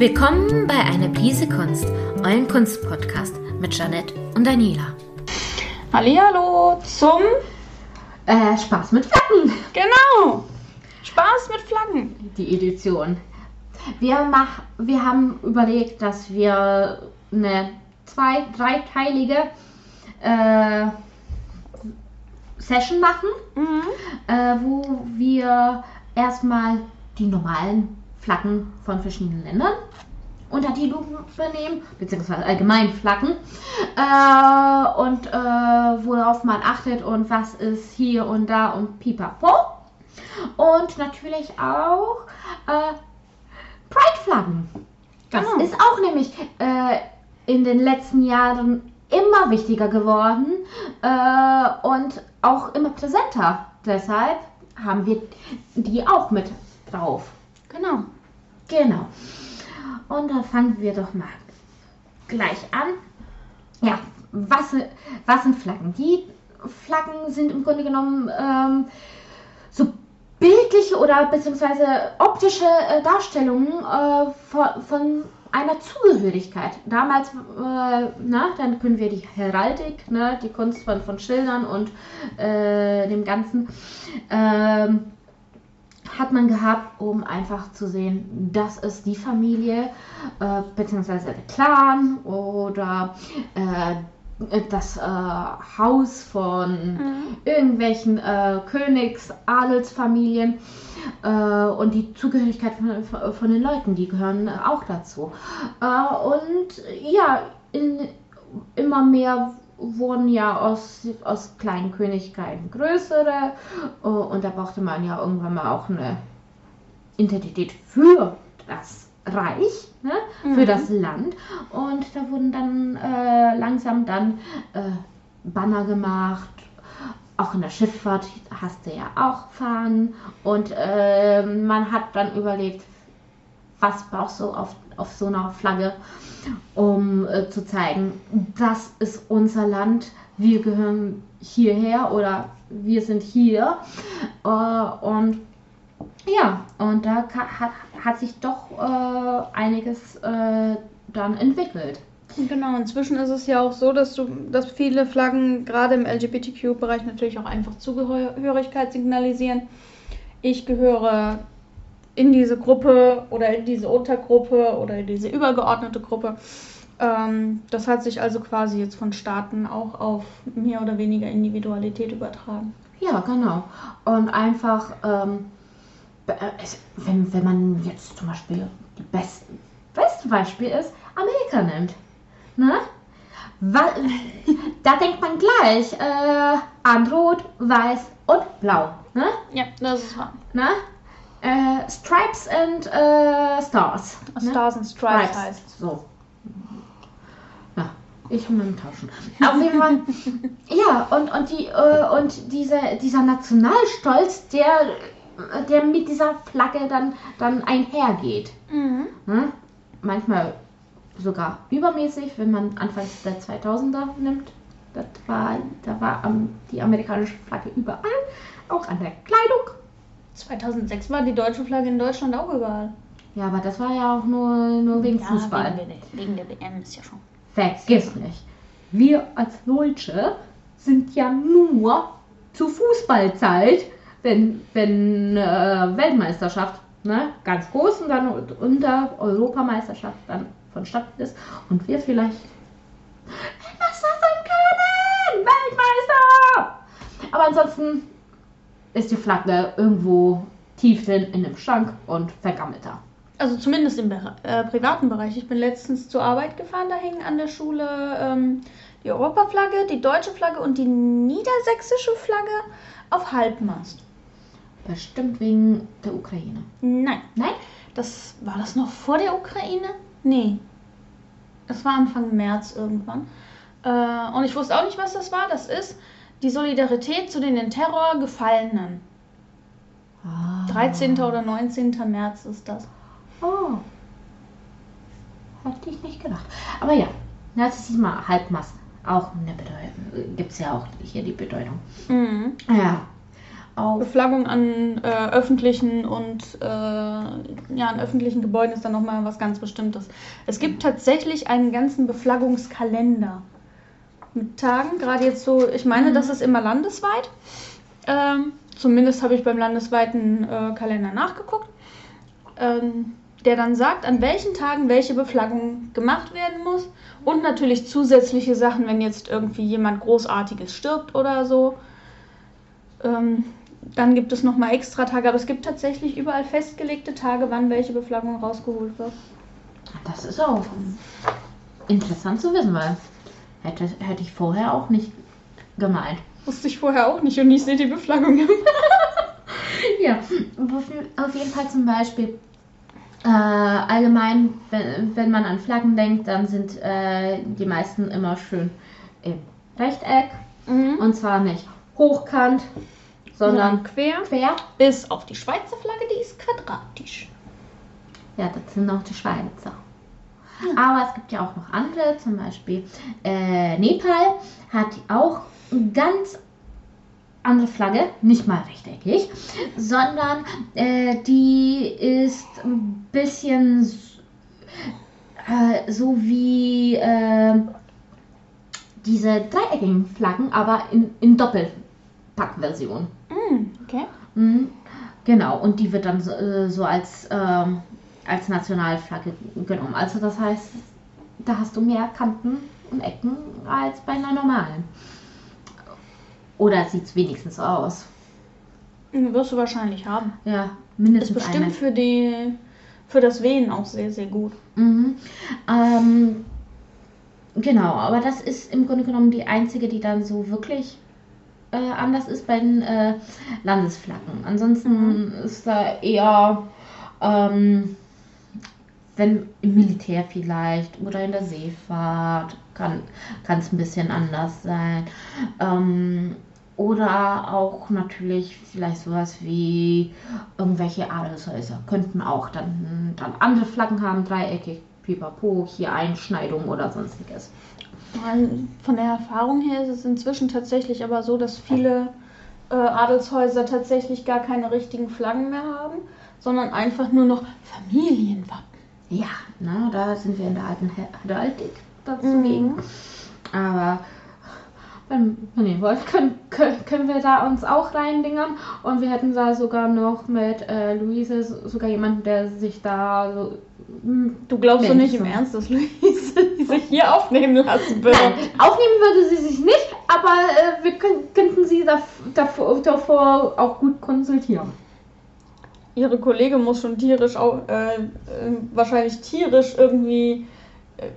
Willkommen bei Eine Prise Kunst, euren Kunstpodcast mit Janette und Daniela. Hallo zum Äh, Spaß mit Flaggen, genau Spaß mit Flaggen. die Edition. Wir, mach, wir haben überlegt, dass wir eine zwei-, dreiteilige äh, Session machen, Mhm. äh, wo wir erstmal die normalen Flaggen von verschiedenen Ländern unter die Lupe nehmen, beziehungsweise allgemein Flaggen, äh, und äh, worauf man achtet und was ist hier und da und pipapo. Und natürlich auch äh, Pride-Flaggen. Das Genau. ist auch nämlich äh, in den letzten Jahren immer wichtiger geworden äh, und auch immer präsenter. Deshalb haben wir die auch mit drauf. Genau. Genau. Und dann fangen wir doch mal gleich an. Ja, was, was sind Flaggen? Die Flaggen sind im Grunde genommen ähm, so bildliche oder beziehungsweise optische äh, Darstellungen äh, von, von einer Zugehörigkeit. Damals, äh, na, dann können wir die Heraldik, ne, die Kunst von, von Schildern und äh, dem Ganzen, ähm, hat man gehabt, um einfach zu sehen, das ist die Familie, äh, beziehungsweise der Clan oder äh, das äh, Haus von irgendwelchen äh, Königs-, Adelsfamilien äh, und die Zugehörigkeit von, von den Leuten, die gehören auch dazu. Äh, und ja, in, immer mehr wurden ja aus, aus kleinen Königkeiten größere äh, und da brauchte man ja irgendwann mal auch eine Identität für das Reich, ne? für Mhm. das Land und da wurden dann äh, langsam dann äh, Banner gemacht. Auch in der Schifffahrt hast du ja auch Fahnen und äh, man hat dann überlegt, was brauchst du auf, auf so einer Flagge, um äh, zu zeigen, das ist unser Land, wir gehören hierher oder wir sind hier. Äh, und ja, und da hat, hat sich doch äh, einiges äh, dann entwickelt. Genau, inzwischen ist es ja auch so, dass du, dass viele Flaggen gerade im LGBTQ-Bereich natürlich auch einfach Zugehörigkeit signalisieren. Ich gehöre in diese Gruppe oder in diese Untergruppe oder in diese übergeordnete Gruppe. Ähm, das hat sich also quasi jetzt von Staaten auch auf mehr oder weniger Individualität übertragen. Ja, genau. Und einfach, ähm, äh, wenn, wenn man jetzt zum Beispiel die besten, beste Beispiel ist, Amerika nimmt. Ne? Wa- Da denkt man gleich äh, an Rot, Weiß und Blau. Ne? Ja, das ist wahr. Ne? Äh, Stripes and äh, Stars. Ne? Stars and Stripes heißt. So. Ja, ich und mein Tauschen. Auf jeden Fall. ja, und, und, die, äh, und diese, dieser Nationalstolz, der, der mit dieser Flagge dann, dann einhergeht. Mhm. Ne? Manchmal sogar übermäßig, wenn man anfangs der 2000er nimmt. Das war, da war am, die amerikanische Flagge überall, auch an der Kleidung. 2006 war die deutsche Flagge in Deutschland auch überall. Ja, aber das war ja auch nur, nur wegen Fußball. Wegen der, wegen der WM ist ja schon. Vergiss nicht, wir als Deutsche sind ja nur zu Fußballzeit, wenn, wenn äh, Weltmeisterschaft ne, ganz groß und dann unter Europameisterschaft dann vonstatten ist und wir vielleicht Weltmeister sein können! Weltmeister! Aber ansonsten ist die Flagge irgendwo tief drin in einem Schrank und vergammelt da. Also zumindest im äh, privaten Bereich. Ich bin letztens zur Arbeit gefahren, da hing an der Schule ähm, die Europaflagge, die deutsche Flagge und die niedersächsische Flagge auf Halbmast. Bestimmt wegen der Ukraine. Nein, Nein? das war das noch vor der Ukraine? Nee. Das war Anfang März irgendwann. Äh, und ich wusste auch nicht, was das war. Das ist die Solidarität zu den in Terror Gefallenen. Ah. 13. oder 19. März ist das. Oh. Hätte ich nicht gedacht. Aber ja, das ist mal Halbmast. Auch eine Bedeutung. Gibt es ja auch hier die Bedeutung. Mhm. Ja. auf Beflaggung an äh, öffentlichen und äh, ja, an öffentlichen Gebäuden ist dann nochmal was ganz Bestimmtes. Es gibt tatsächlich einen ganzen Beflaggungskalender Tagen, gerade jetzt so, ich meine, das ist immer landesweit. Ähm, zumindest habe ich beim landesweiten äh, Kalender nachgeguckt. Ähm, der dann sagt, an welchen Tagen welche Beflaggung gemacht werden muss. Und natürlich zusätzliche Sachen, wenn jetzt irgendwie jemand Großartiges stirbt oder so. Ähm, dann gibt es nochmal extra Tage, aber es gibt tatsächlich überall festgelegte Tage, wann welche Beflaggung rausgeholt wird. Das ist auch interessant zu wissen, weil hätte, hätte ich vorher auch nicht gemeint. Wusste ich vorher auch nicht und ich sehe die Beflaggung ja, auf jeden Fall zum Beispiel äh, allgemein, wenn, wenn man an Flaggen denkt, dann sind äh, die meisten immer schön im Rechteck. Mhm. Und zwar nicht hochkant, sondern quer. quer. Bis auf die Schweizer Flagge, die ist quadratisch. Ja, das sind noch die Schweizer. Aber es gibt ja auch noch andere, zum Beispiel äh, Nepal hat auch eine ganz andere Flagge, nicht mal rechteckig, sondern äh, die ist ein bisschen s- äh, so wie äh, diese dreieckigen Flaggen, aber in, in Doppelpackversion. Mhm, okay. Mhm, Genau, und die wird dann so, äh, so als, ähm, als Nationalflagge genommen. Also das heißt, da hast du mehr Kanten und Ecken als bei einer normalen. Oder sieht es wenigstens so aus. Wirst du wahrscheinlich haben. Ja, Ist mindestens bestimmt eine. für die für das Wehen auch sehr, sehr gut. Mhm. Ähm, genau, aber das ist im Grunde genommen die einzige, die dann so wirklich äh, anders ist bei den äh, Landesflaggen. Ansonsten ist da eher, ähm, wenn im Militär vielleicht oder in der Seefahrt kann es ein bisschen anders sein. Ähm, oder auch natürlich vielleicht sowas wie irgendwelche Adelshäuser könnten auch dann, dann andere Flaggen haben, dreieckig, pipapo, hier Einschneidung oder sonstiges. Von der Erfahrung her ist es inzwischen tatsächlich aber so, dass viele äh, Adelshäuser tatsächlich gar keine richtigen Flaggen mehr haben, sondern einfach nur noch Familienwappen. Ja, na, da sind wir in der alten Heraldik dazu Mhm. Aber wenn, wenn ihr wollt, können, können, können wir da uns auch reindingern. Und wir hätten da sogar noch mit äh, Luise so- sogar jemanden, der sich da so. hm, Du glaubst doch nicht im. Ernst, dass Luise sich hier aufnehmen lassen würde. Nein, aufnehmen würde sie sich nicht, aber äh, wir können, könnten sie dav davor, davor auch gut konsultieren. Ihre Kollegin muss schon tierisch, äh, äh, wahrscheinlich tierisch irgendwie äh,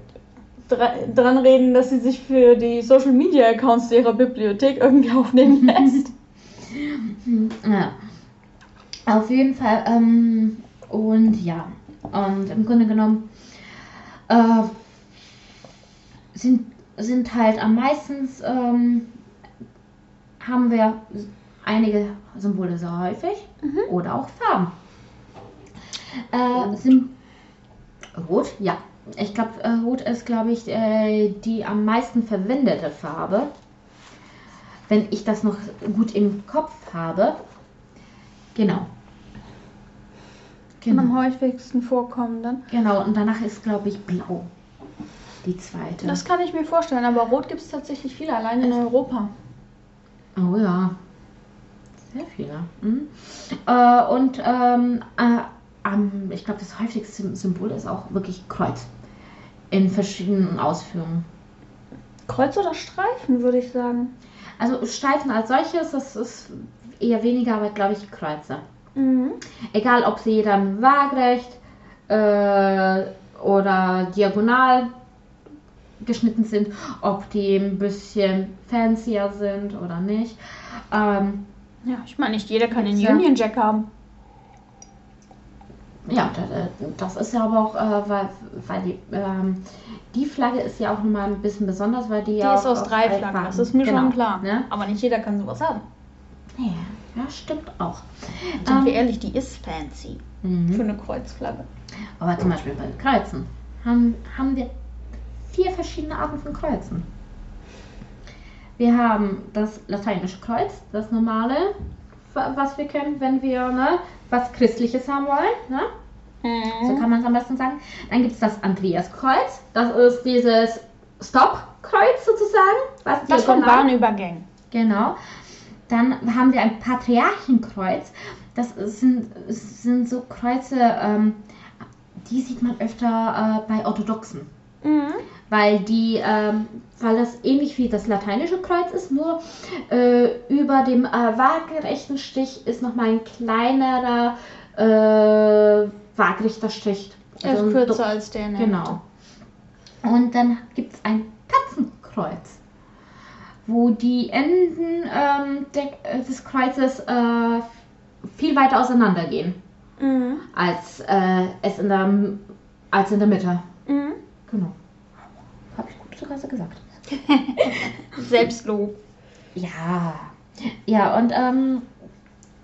dra dran reden, dass sie sich für die Social Media Accounts ihrer Bibliothek irgendwie aufnehmen lässt. Ja. Auf jeden Fall. Ähm, und ja. Und im Grunde genommen äh, sind, sind halt am meisten ähm, haben wir einige Symbole sehr häufig oder auch Farben. Äh, Sym Rot, ja. Ich glaube, äh, Rot ist, glaube ich, äh, die am meisten verwendete Farbe. Wenn ich das noch gut im Kopf habe. Genau. Und am Genau, häufigsten vorkommenden. genau. und danach ist, glaube ich, Blau. Die zweite. Das kann ich mir vorstellen, aber Rot gibt es tatsächlich viele, allein in Europa. Oh ja. Sehr viele. Mhm. Äh, und ähm, äh, ich glaube, das häufigste Symbol ist auch wirklich Kreuz. In verschiedenen Ausführungen. Kreuz oder Streifen, würde ich sagen. Also Streifen als solches, das ist eher weniger, aber glaube ich Kreuze. Mhm. Egal, ob sie dann waagrecht äh, oder diagonal geschnitten sind, ob die ein bisschen fancier sind oder nicht. Ähm, Ja, ich meine, nicht jeder kann den Ja. Union Jack haben. Ja, da- das ist ja aber auch, äh, weil, weil die, ähm, die Flagge ist ja auch nochmal ein bisschen besonders, weil die, Die ja ist auch aus drei Flaggen, Farben- das ist mir genau, schon klar. Ne? Aber nicht jeder kann sowas haben. Ja, ja, stimmt auch. Sind Ähm, wir ehrlich, die ist fancy für Mhm. eine Kreuzflagge. Aber zum Beispiel bei Kreuzen haben, haben wir vier verschiedene Arten von Kreuzen. Wir haben das lateinische Kreuz, das normale, wa- was wir kennen, wenn wir ne, was Christliches haben wollen. Ne? So kann man es am besten sagen. Dann gibt es das Andreaskreuz. Das ist dieses Stop-Kreuz sozusagen. Was Was von diagonal- Bahnübergängen. Genau. Dann haben wir ein Patriarchenkreuz. Das sind, sind so Kreuze, ähm, die sieht man öfter äh, bei Orthodoxen. Mhm. Weil die, ähm, weil das ähnlich wie das lateinische Kreuz ist, nur äh, über dem äh, waagerechten Stich ist nochmal ein kleinerer äh, waagerechter Strich. Er ist ein kürzer als der. der Genau. Und dann gibt es ein Katzenkreuz, wo die Enden ähm, der, äh, des Kreuzes äh, viel weiter auseinandergehen Mitte. Mhm. als äh, es in der, als in der Mitte. Mhm. Genau. Habe ich gut sogar so gesagt. Selbstlob. Ja. Ja, und ähm,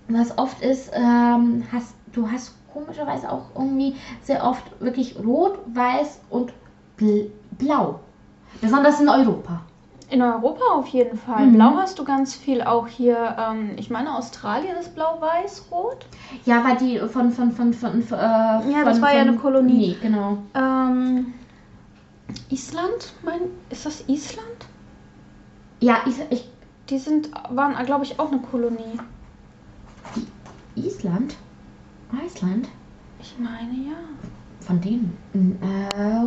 was oft ist, ähm, hast, du hast komischerweise auch irgendwie sehr oft wirklich rot, weiß und bl blau. Besonders in Europa. In Europa auf jeden Fall. Mhm. Blau hast du ganz viel auch hier. Ähm, ich meine, Australien ist blau-weiß-rot. Ja, weil die von von von von, äh, Ja, das von, war ja eine Kolonie. Nee, genau. Ähm, Island? Mein, ist das Island? Ja, ich, ich Die sind, waren, glaube ich, auch eine Kolonie. Island, Island, Ich meine ja. von denen äh,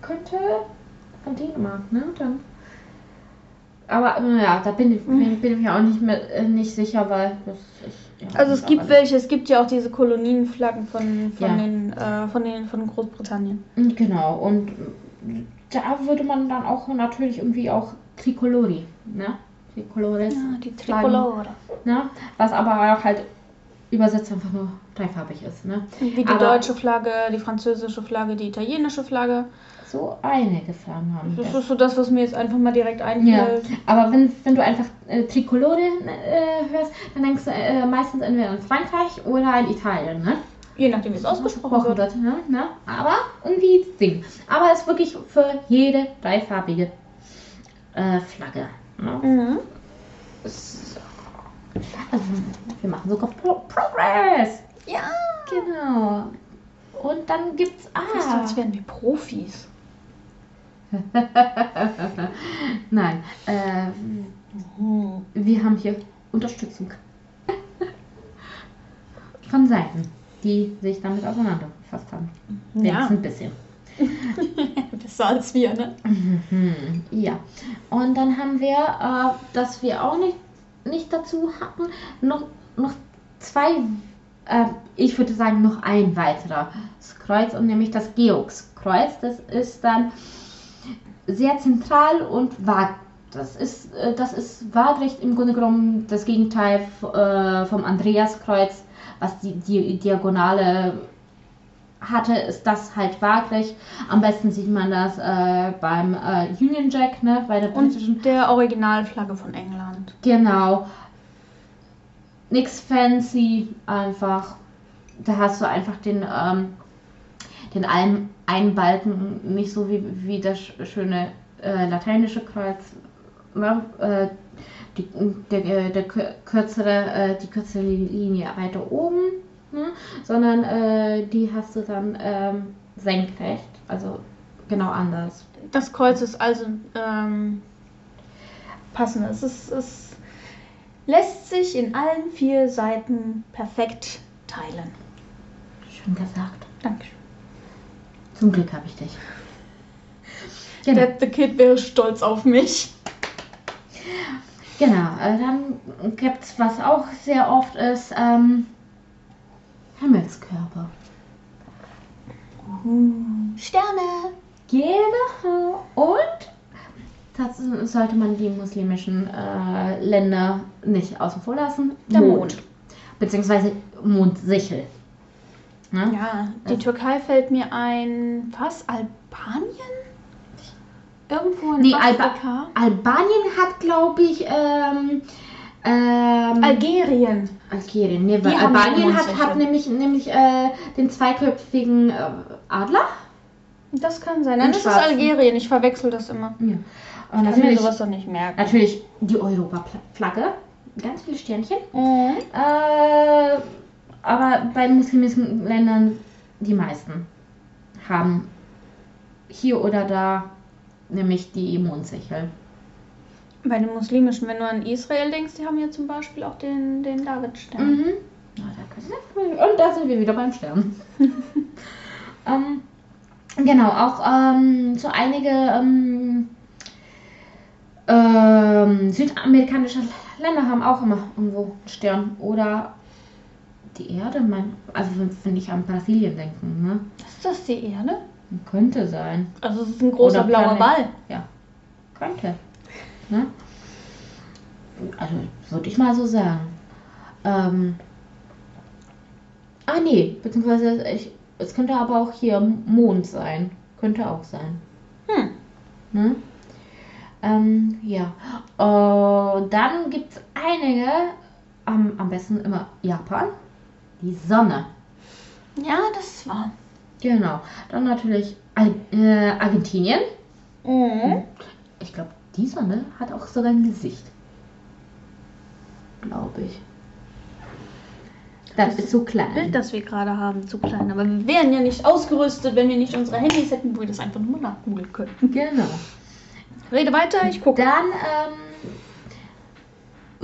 könnte von Dänemark, ne? Dann. Aber ja, da bin ich, bin, bin ich mir auch nicht mehr äh, nicht sicher, weil das ja, Also es gibt welche, es gibt ja auch diese Kolonienflaggen von, von, Ja. den, äh, von, den, von Großbritannien. Genau, und da würde man dann auch natürlich irgendwie auch Tricolori, ne? Tricolores, Ja, die. Tricolore. ne? Was aber auch halt übersetzt einfach nur dreifarbig ist, ne? Wie die Aber- deutsche Flagge, die französische Flagge, die italienische Flagge. So einige Flaggen haben Das ist so das, was mir jetzt einfach mal direkt Ja, einfällt. aber wenn, wenn du einfach äh, Tricolore äh, hörst, dann denkst du äh, meistens entweder an Frankreich oder an Italien, ne? Je nachdem, wie es ausgesprochen wird. ne? ne? Aber irgendwie Ding. Aber es ist wirklich für jede dreifarbige äh, Flagge. Ne? Mhm. So. Also, wir machen sogar Pro Progress. Ja. Genau. Und dann gibt's. Fast Ah. als wären wir Profis. Nein. Äh, wir haben hier Unterstützung. Von Seiten, die sich damit auseinandergefasst haben. Ja. Ein bisschen. Besser als wir, ne? Ja. Und dann haben wir, äh, dass wir auch nicht, nicht dazu hatten, noch, noch zwei, äh, ich würde sagen, noch ein weiteres Kreuz, und nämlich das Georgskreuz. Das ist dann sehr zentral und waag. Das ist, äh, das ist waagrecht im Grunde genommen das Gegenteil äh, vom Andreaskreuz, was die, die Diagonale hatte, ist das halt waagrecht. Am besten sieht man das äh, beim äh, Union Jack, ne, bei der britischen. Und der Originalflagge von England. Genau. Nix fancy, einfach. Da hast du einfach den, ähm, den einen, einen Balken, nicht so wie, wie das sch- schöne äh, lateinische Kreuz. Äh, die, der, äh, der kür- kürzere, äh, die kürzere Linie weiter oben, ne? sondern äh, die hast du dann ähm, senkrecht, also genau anders. Das Kreuz ist also ähm, passend. Es, ist, es lässt sich in allen vier Seiten perfekt teilen. Schön gesagt. Dankeschön. Zum Glück habe ich dich. Genau. Der The Kid wäre stolz auf mich. Genau, äh, dann gibt es, was auch sehr oft ist, ähm, Himmelskörper. Sterne. Genau. Und das sollte man die muslimischen äh, Länder nicht außen vor lassen. Der Mond. Beziehungsweise Mondsichel. Ne? Ja, die Türkei fällt mir ein. Was? Albanien? Irgendwo in Nee, Alba Afrika? Albanien hat, glaube ich, ähm, ähm, Algerien. Algerien. Nee, weil Albanien hat, hat nämlich, nämlich äh, den zweiköpfigen äh, Adler. Das kann sein. Nein, das ist schwarzen. Algerien. Ich verwechsel das immer. Ja. Und Ich kann mir sowas doch nicht merken. natürlich die Europaflagge. ganz viele Sternchen. Mhm. Äh, aber bei muslimischen Ländern die meisten haben hier oder da nämlich die Mondsichel. Bei den muslimischen, wenn du an Israel denkst, die haben ja zum Beispiel auch den, den Davidstern. Mhm. Und da sind wir wieder beim Stern. ähm, genau, auch ähm, so einige ähm, ähm, südamerikanische Länder haben auch immer irgendwo einen Stern. Oder die Erde, mein, also wenn, ich an Brasilien denken, ne? Ist das die Erde? Könnte sein. Also es ist ein großer Oder blauer. Ball. Ja, könnte. Ne? Also würde ich mal so sagen. Ähm, ah nee, beziehungsweise ich, es könnte aber auch hier Mond sein. Könnte auch sein. Hm. Ne? Ähm, ja. Äh, dann gibt es einige, am, am besten immer Japan, die Sonne. Ja, das war. Genau. Dann natürlich äh, Argentinien. Mhm. Ich glaube, die Sonne hat auch sogar ein Gesicht. Glaube ich. Das ist so Bild, klein. das wir gerade haben, zu klein. Aber wir wären ja nicht ausgerüstet, wenn wir nicht unsere Handys hätten, wo wir das einfach nur nachgoogeln könnten. Genau. Rede weiter, ich gucke. Dann, ähm,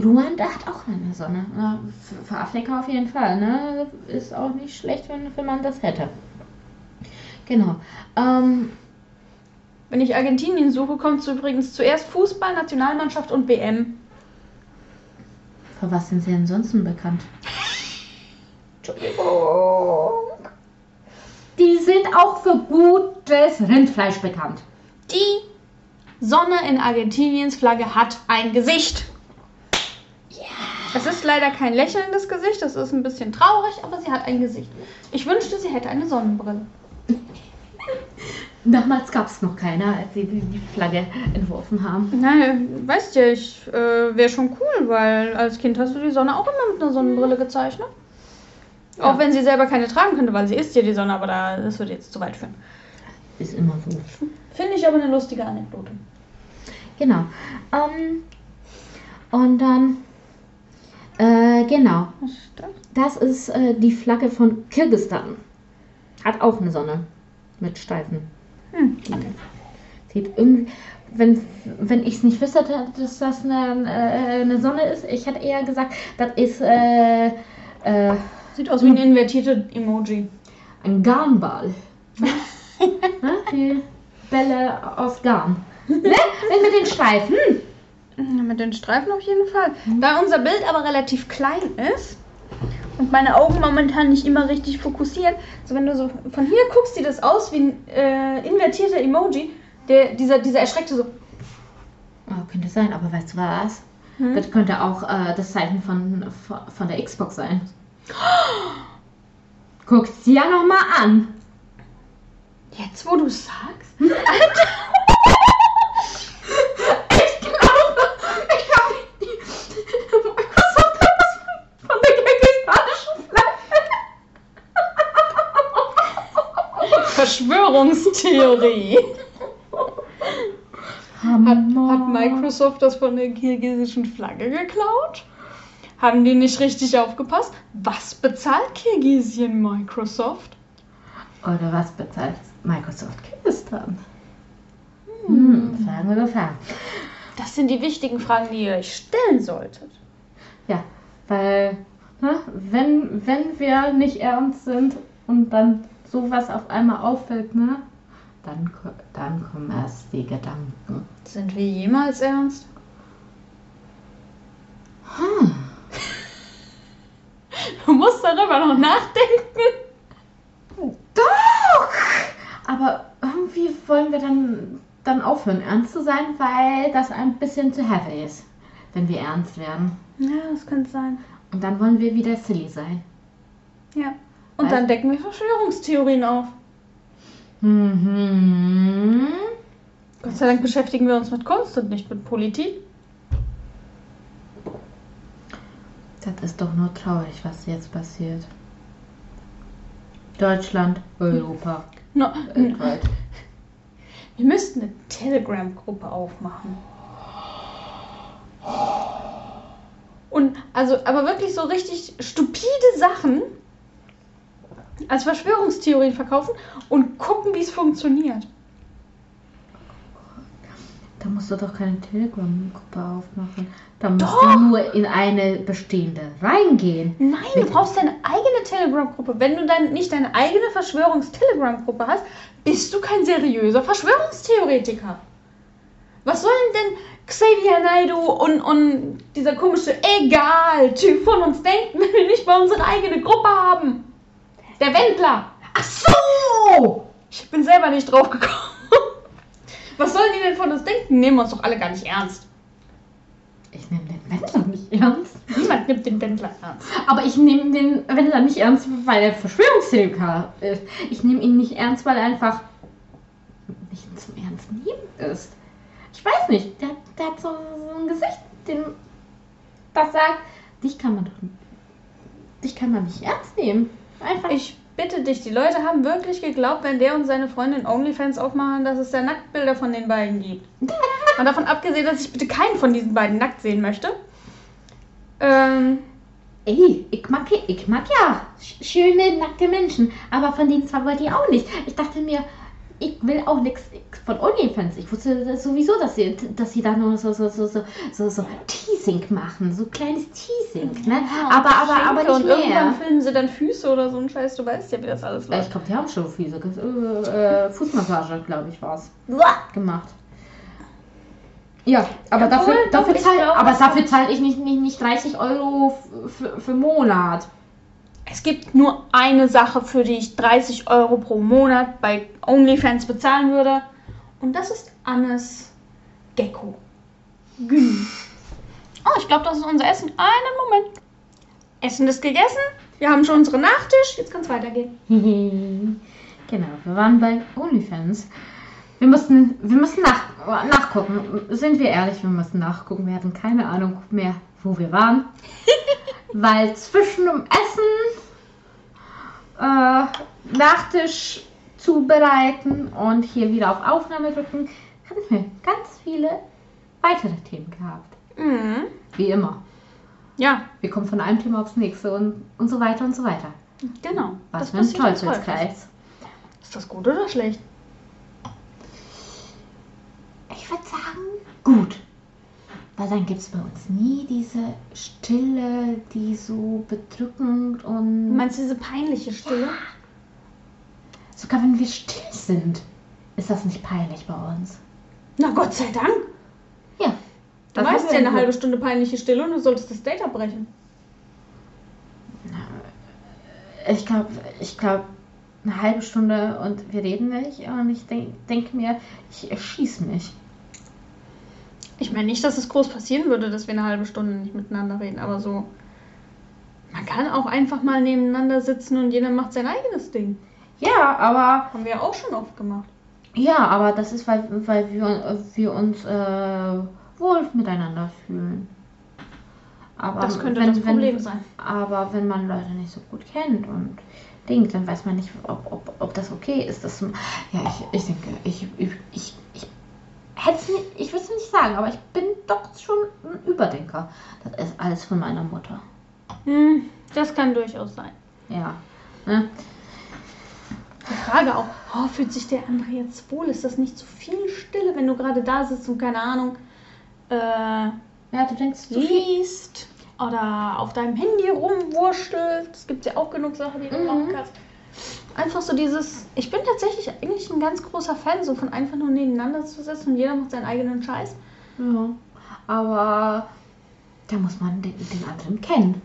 Ruanda hat auch eine Sonne. Na, für- Für Afrika auf jeden Fall. Ne? Ist auch nicht schlecht, wenn, wenn man das hätte. Genau. Ähm, Wenn ich Argentinien suche, kommt übrigens zuerst Fußball, Nationalmannschaft und WM. für was sind sie ansonsten bekannt? Entschuldigung. Die sind auch für gutes Rindfleisch bekannt. Die Sonne in Argentiniens Flagge hat ein Gesicht. Es ist leider kein lächelndes Gesicht, das ist ein bisschen traurig, aber sie hat ein Gesicht. Ich wünschte, sie hätte eine Sonnenbrille. Damals gab es noch keine, als sie die Flagge entworfen haben. Nein, weißt ja, ich äh, wäre schon cool, weil als Kind hast du die Sonne auch immer mit einer Sonnenbrille gezeichnet. Auch Ja. wenn sie selber keine tragen könnte, weil sie ist ja die Sonne, aber da, das würde jetzt zu weit führen. Ist immer so. Finde ich aber eine lustige Anekdote. Genau. Ähm, und dann, äh, genau. Was ist das? Das ist äh, die Flagge von Kirgisistan. Hat auch eine Sonne mit Streifen. Hm. Sieht irgendwie, wenn, wenn ich es nicht wüsste, dass das eine, äh, eine Sonne ist, ich hätte eher gesagt, das ist äh, äh, Sieht aus wie ein invertierter Emoji. ein Garnball. ne? Die Bälle aus Garn. ne? Mit den Streifen. Mit den Streifen auf jeden Fall. Da unser Bild aber relativ klein ist und meine Augen momentan nicht immer richtig fokussieren, so wenn du so von hier guckst, sieht das aus wie ein äh, invertierter Emoji. Der, dieser, dieser erschreckte so. Oh, könnte sein, aber weißt du was? Hm? Das könnte auch äh, das Zeichen von, von, der Xbox sein. Guckt's dir ja nochmal an. Jetzt, wo du sagst. Ich glaube, ich glaube, Microsoft hat das von, von der kirgisistanischen Flagge. Verschwörungstheorie. Hat, hat Microsoft das von der kirgisischen Flagge geklaut? Haben die nicht richtig aufgepasst? Was bezahlt Kirgisien Microsoft? Oder was bezahlt Microsoft Kirgisistan? Hm, Fragen über Fragen. Das sind die wichtigen Fragen, die ihr euch stellen solltet. Ja, weil, ne, wenn, wenn wir nicht ernst sind und dann sowas auf einmal auffällt, ne, dann, dann kommen erst die Gedanken. Sind wir jemals ernst? Hm. Du musst darüber noch nachdenken. Doch! Aber irgendwie wollen wir dann, dann aufhören, ernst zu sein, weil das ein bisschen zu heavy ist, wenn wir ernst werden. Ja, das könnte sein. Und dann wollen wir wieder silly sein. Ja. Und dann decken wir Verschwörungstheorien auf. Mhm. Gott sei Dank beschäftigen wir uns mit Kunst und nicht mit Politik. Das ist doch nur traurig, was jetzt passiert. Deutschland, Europa, No, weltweit. wir müssten eine Telegram-Gruppe aufmachen. Und also, aber wirklich so richtig stupide Sachen als Verschwörungstheorien verkaufen und gucken, wie es funktioniert. Da musst du doch keine Telegram-Gruppe aufmachen. Da musst Doch. du nur in eine bestehende reingehen. Nein, du brauchst deine eigene Telegram-Gruppe. Wenn du dann nicht deine eigene Verschwörungs-Telegram-Gruppe hast, bist du kein seriöser Verschwörungstheoretiker. Was sollen denn Xavier Naidoo und, und dieser komische Egal-Typ von uns denken, wenn wir nicht mal unsere eigene Gruppe haben? Der Wendler. Ach so! Ich bin selber nicht drauf gekommen. Was sollen die denn von uns denken? Nehmen wir uns doch alle gar nicht ernst. Ich nehme den Wendler nicht ernst. Niemand nimmt den Wendler ernst. Aber ich nehme den Wendler nicht ernst, weil er Verschwörungstheoretiker ist. Ich nehme ihn nicht ernst, weil er einfach nicht zum Ernst nehmen ist. Ich weiß nicht, der, der hat so, so ein Gesicht, den, das sagt, dich kann man doch dich kann man nicht ernst nehmen. Einfach. Ich bitte dich, die Leute haben wirklich geglaubt, wenn der und seine Freundin OnlyFans aufmachen, dass es da Nacktbilder von den beiden gibt. Und davon abgesehen, dass ich bitte keinen von diesen beiden nackt sehen möchte. Ähm, Ey, ich mag, ich mag ja sch- schöne, nackte Menschen, aber von denen zwei wollte ich auch nicht. Ich dachte mir, ich will auch nichts von OnlyFans. Ich wusste das sowieso, dass sie, dass sie da nur so, so, so, so, so, so Teasing machen, so kleines Teasing, ne? aber, aber, aber Schenke nicht und irgendwann mehr. filmen sie dann Füße oder so ein Scheiß, du weißt ja, wie das alles läuft. Ich glaube, die haben schon so äh, äh, Fußmassage, glaube ich, war es, gemacht. Ja, aber Jawohl, dafür, dafür, zahl, glaub, aber dafür zahle ich nicht, nicht, nicht 30 Euro für, für Monat. Es gibt nur eine Sache, für die ich 30 Euro pro Monat bei OnlyFans bezahlen würde. Und das ist Annes Gecko. Gün. Oh, ich glaube, das ist unser Essen. Einen Moment. Essen ist gegessen. Wir haben schon unseren Nachtisch. Jetzt kann es weitergehen. genau, wir waren bei OnlyFans. Wir mussten, wir mussten nach, nachgucken. Sind wir ehrlich, wir mussten nachgucken. Wir hatten keine Ahnung mehr, wo wir waren. Weil zwischen dem Essen, äh, Nachtisch zubereiten und hier wieder auf Aufnahme drücken, hatten wir ganz viele weitere Themen gehabt. Mhm. Wie immer. Ja, Wir kommen von einem Thema aufs nächste und, und so weiter und so weiter. genau. Was für ein Teufelskreis. Ist das gut oder schlecht? Ich würde sagen, gut. Weil dann gibt es bei uns nie diese Stille, die so bedrückend Du und. meinst diese peinliche Stille? Sogar wenn wir still sind, ist das nicht peinlich bei uns. Na Gott sei Dank. Ja. Du meinst ja eine halbe Stunde peinliche Stille und du solltest das Date abbrechen. Ich glaube, ich glaube, eine halbe Stunde und wir reden nicht. Und ich denke denk mir, ich erschieß mich. Ich meine nicht, dass es groß passieren würde, dass wir eine halbe Stunde nicht miteinander reden, aber so. Man kann auch einfach mal nebeneinander sitzen und jeder macht sein eigenes Ding. Ja, aber Haben wir ja auch schon oft gemacht. Ja, aber das ist, weil, weil wir, wir uns äh, wohl miteinander fühlen. Aber Das könnte wenn, das Problem wenn, sein. Aber wenn man Leute nicht so gut kennt und denkt, dann weiß man nicht, ob, ob, ob das okay ist. Das, ja, ich, ich denke, ich, ich, ich hätte ich würde es nicht sagen, aber ich bin doch schon ein Überdenker. Das ist alles von meiner Mutter. Hm, das kann durchaus sein. Ja. Ne? Die Frage auch, oh, fühlt sich der andere jetzt wohl? Ist das nicht zu viel Stille, wenn du gerade da sitzt und keine Ahnung, äh, Ja, du denkst, du liest oder auf deinem Handy rumwurschtelt. Es gibt ja auch genug Sachen, die du Mhm. machen kannst. Einfach so dieses. Ich bin tatsächlich eigentlich ein ganz großer Fan, so von einfach nur nebeneinander zu sitzen und jeder macht seinen eigenen Scheiß. Ja. Aber da muss man den, den anderen kennen.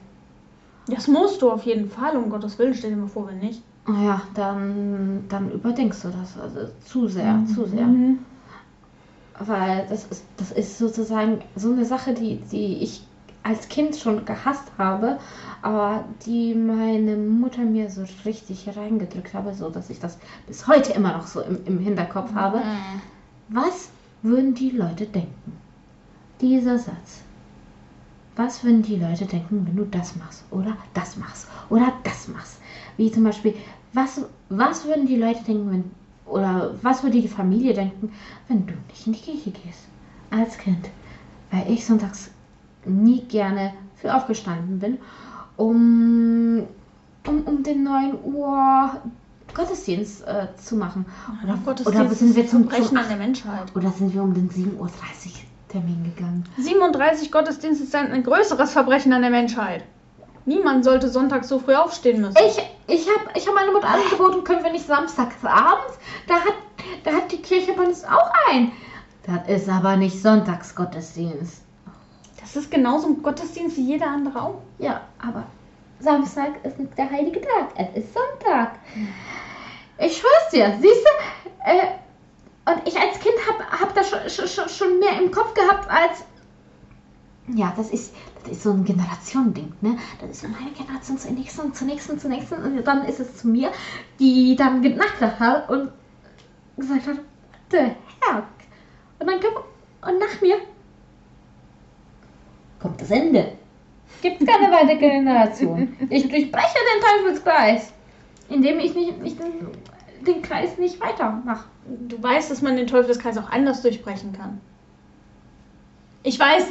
Das musst du auf jeden Fall, um Gottes Willen, stell dir mal vor, wenn nicht. Ja, dann, dann überdenkst du das also zu sehr, zu sehr. Mhm. Weil das ist, das ist sozusagen so eine Sache, die, die ich als Kind schon gehasst habe, aber die meine Mutter mir so richtig reingedrückt habe, so dass ich das bis heute immer noch so im, im Hinterkopf habe. Mhm. Was würden die Leute denken? Dieser Satz. Was würden die Leute denken, wenn du das machst oder das machst oder das machst? Wie zum Beispiel, was, was würden die Leute denken, wenn, oder was würde die Familie denken, wenn du nicht in die Kirche gehst als Kind? Weil ich sonntags nie gerne früh aufgestanden bin, um, um, um den 9 Uhr Gottesdienst äh, zu machen. Oder, Gottesdienst oder sind wir zum, Verbrechen an der Menschheit. oder sind wir um den 7.30 Uhr Termin gegangen? 37 Gottesdienste ist ein, ein größeres Verbrechen an der Menschheit. Niemand sollte sonntags so früh aufstehen müssen. Ich, ich habe ich hab meiner Mutter angeboten, können wir nicht samstags abends? Da hat, da hat die Kirche bei uns auch ein. Das ist aber nicht Sonntagsgottesdienst. Das ist genauso ein Gottesdienst wie jeder andere auch. Ja, aber Samstag ist nicht der heilige Tag. Es ist Sonntag. Ich schwör's dir, siehst du? Äh, und ich als Kind hab, hab das schon, schon, schon mehr im Kopf gehabt als. Ja, das ist, das ist so ein Generationending, ne? Das ist von einer Generation zur nächsten, zur nächsten, zur nächsten. Und dann ist es zu mir, die dann genackt hat und gesagt hat, the heck? Und dann kommt, und nach mir kommt das Ende. Gibt keine weitere Generation. Ich durchbreche den Teufelskreis, indem ich nicht, nicht den, den Kreis nicht weitermache. Du weißt, dass man den Teufelskreis auch anders durchbrechen kann. Ich weiß,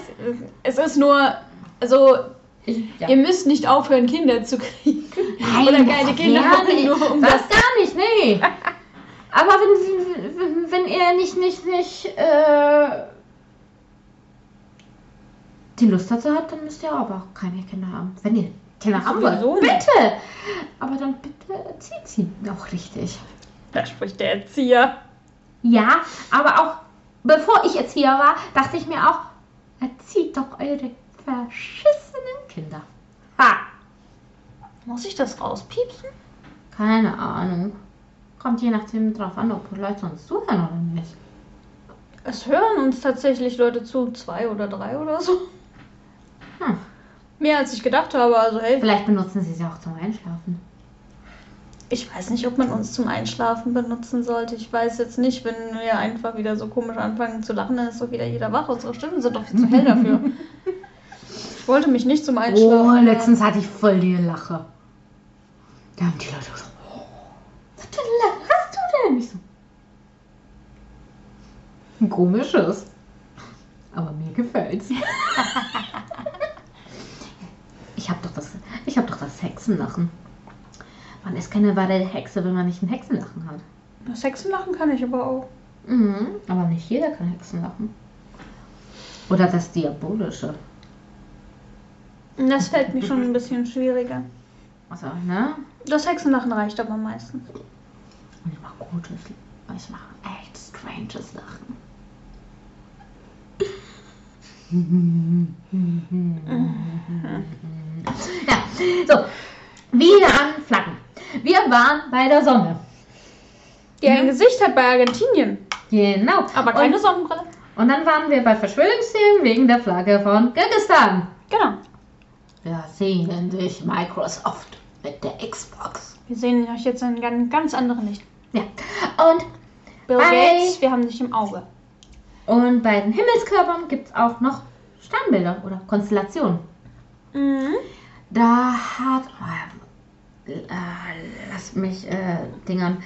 es ist nur, also Ich, ja. ihr müsst nicht aufhören, Kinder zu kriegen. Nein, Oder das keine Kinder gar haben, nicht. nur um das das. gar nicht, nee. Aber wenn, wenn, wenn ihr nicht, nicht, nicht äh, die Lust dazu habt, dann müsst ihr aber auch keine Kinder haben. Wenn ihr Kinder haben wollt, nicht. bitte. Aber dann bitte erzieht sie auch richtig. Da spricht der Erzieher. Ja, aber auch bevor ich Erzieher war, dachte ich mir auch, erzieht doch eure verschissenen Kinder. Ha! Muss ich das rauspiepsen? Keine Ahnung. Kommt je nachdem drauf an, ob Leute uns zuhören oder nicht. Es hören uns tatsächlich Leute zu, zwei oder drei oder so. Hm. Mehr als ich gedacht habe, also hey. Vielleicht benutzen sie sie auch zum Einschlafen. Ich weiß nicht, ob man uns zum Einschlafen benutzen sollte. Ich weiß jetzt nicht, wenn wir einfach wieder so komisch anfangen zu lachen, dann ist doch wieder jeder wach. Unsere Stimmen sind doch viel zu hell dafür. Ich wollte mich nicht zum Einschlafen. Oh, letztens hatte ich voll die Lache. Da haben die Leute so, oh, was für eine Lache hast du denn? Ich so, ein komisches. Aber mir gefällt's. ich hab doch das, ich hab doch das Hexenlachen. Man ist keine wahre Hexe, wenn man nicht ein Hexenlachen hat. Das Hexenlachen kann ich aber auch. Mhm, aber nicht jeder kann Hexenlachen. Oder das Diabolische. Das fällt mir schon ein bisschen schwieriger. Also, ne? Das Hexenlachen reicht aber meistens. Und ich mache gutes, ich mache echt stranges Lachen. ja, so. Wieder an Flaggen. Wir waren bei der Sonne. Die ein Gesicht hat bei Argentinien. Genau. Aber keine und, Sonnenbrille. und dann waren wir bei Verschwörungstheorien wegen der Flagge von Kirgisistan. Genau. Wir sehen dich, Microsoft, mit der Xbox. Wir sehen euch jetzt in einem ganz anderen Licht. Ja. Und Bill Gates, wir haben dich im Auge. Und bei den Himmelskörpern gibt es auch noch Sternbilder oder Konstellationen. Mhm. Da hat. Oh, äh, lass mich äh, dingern.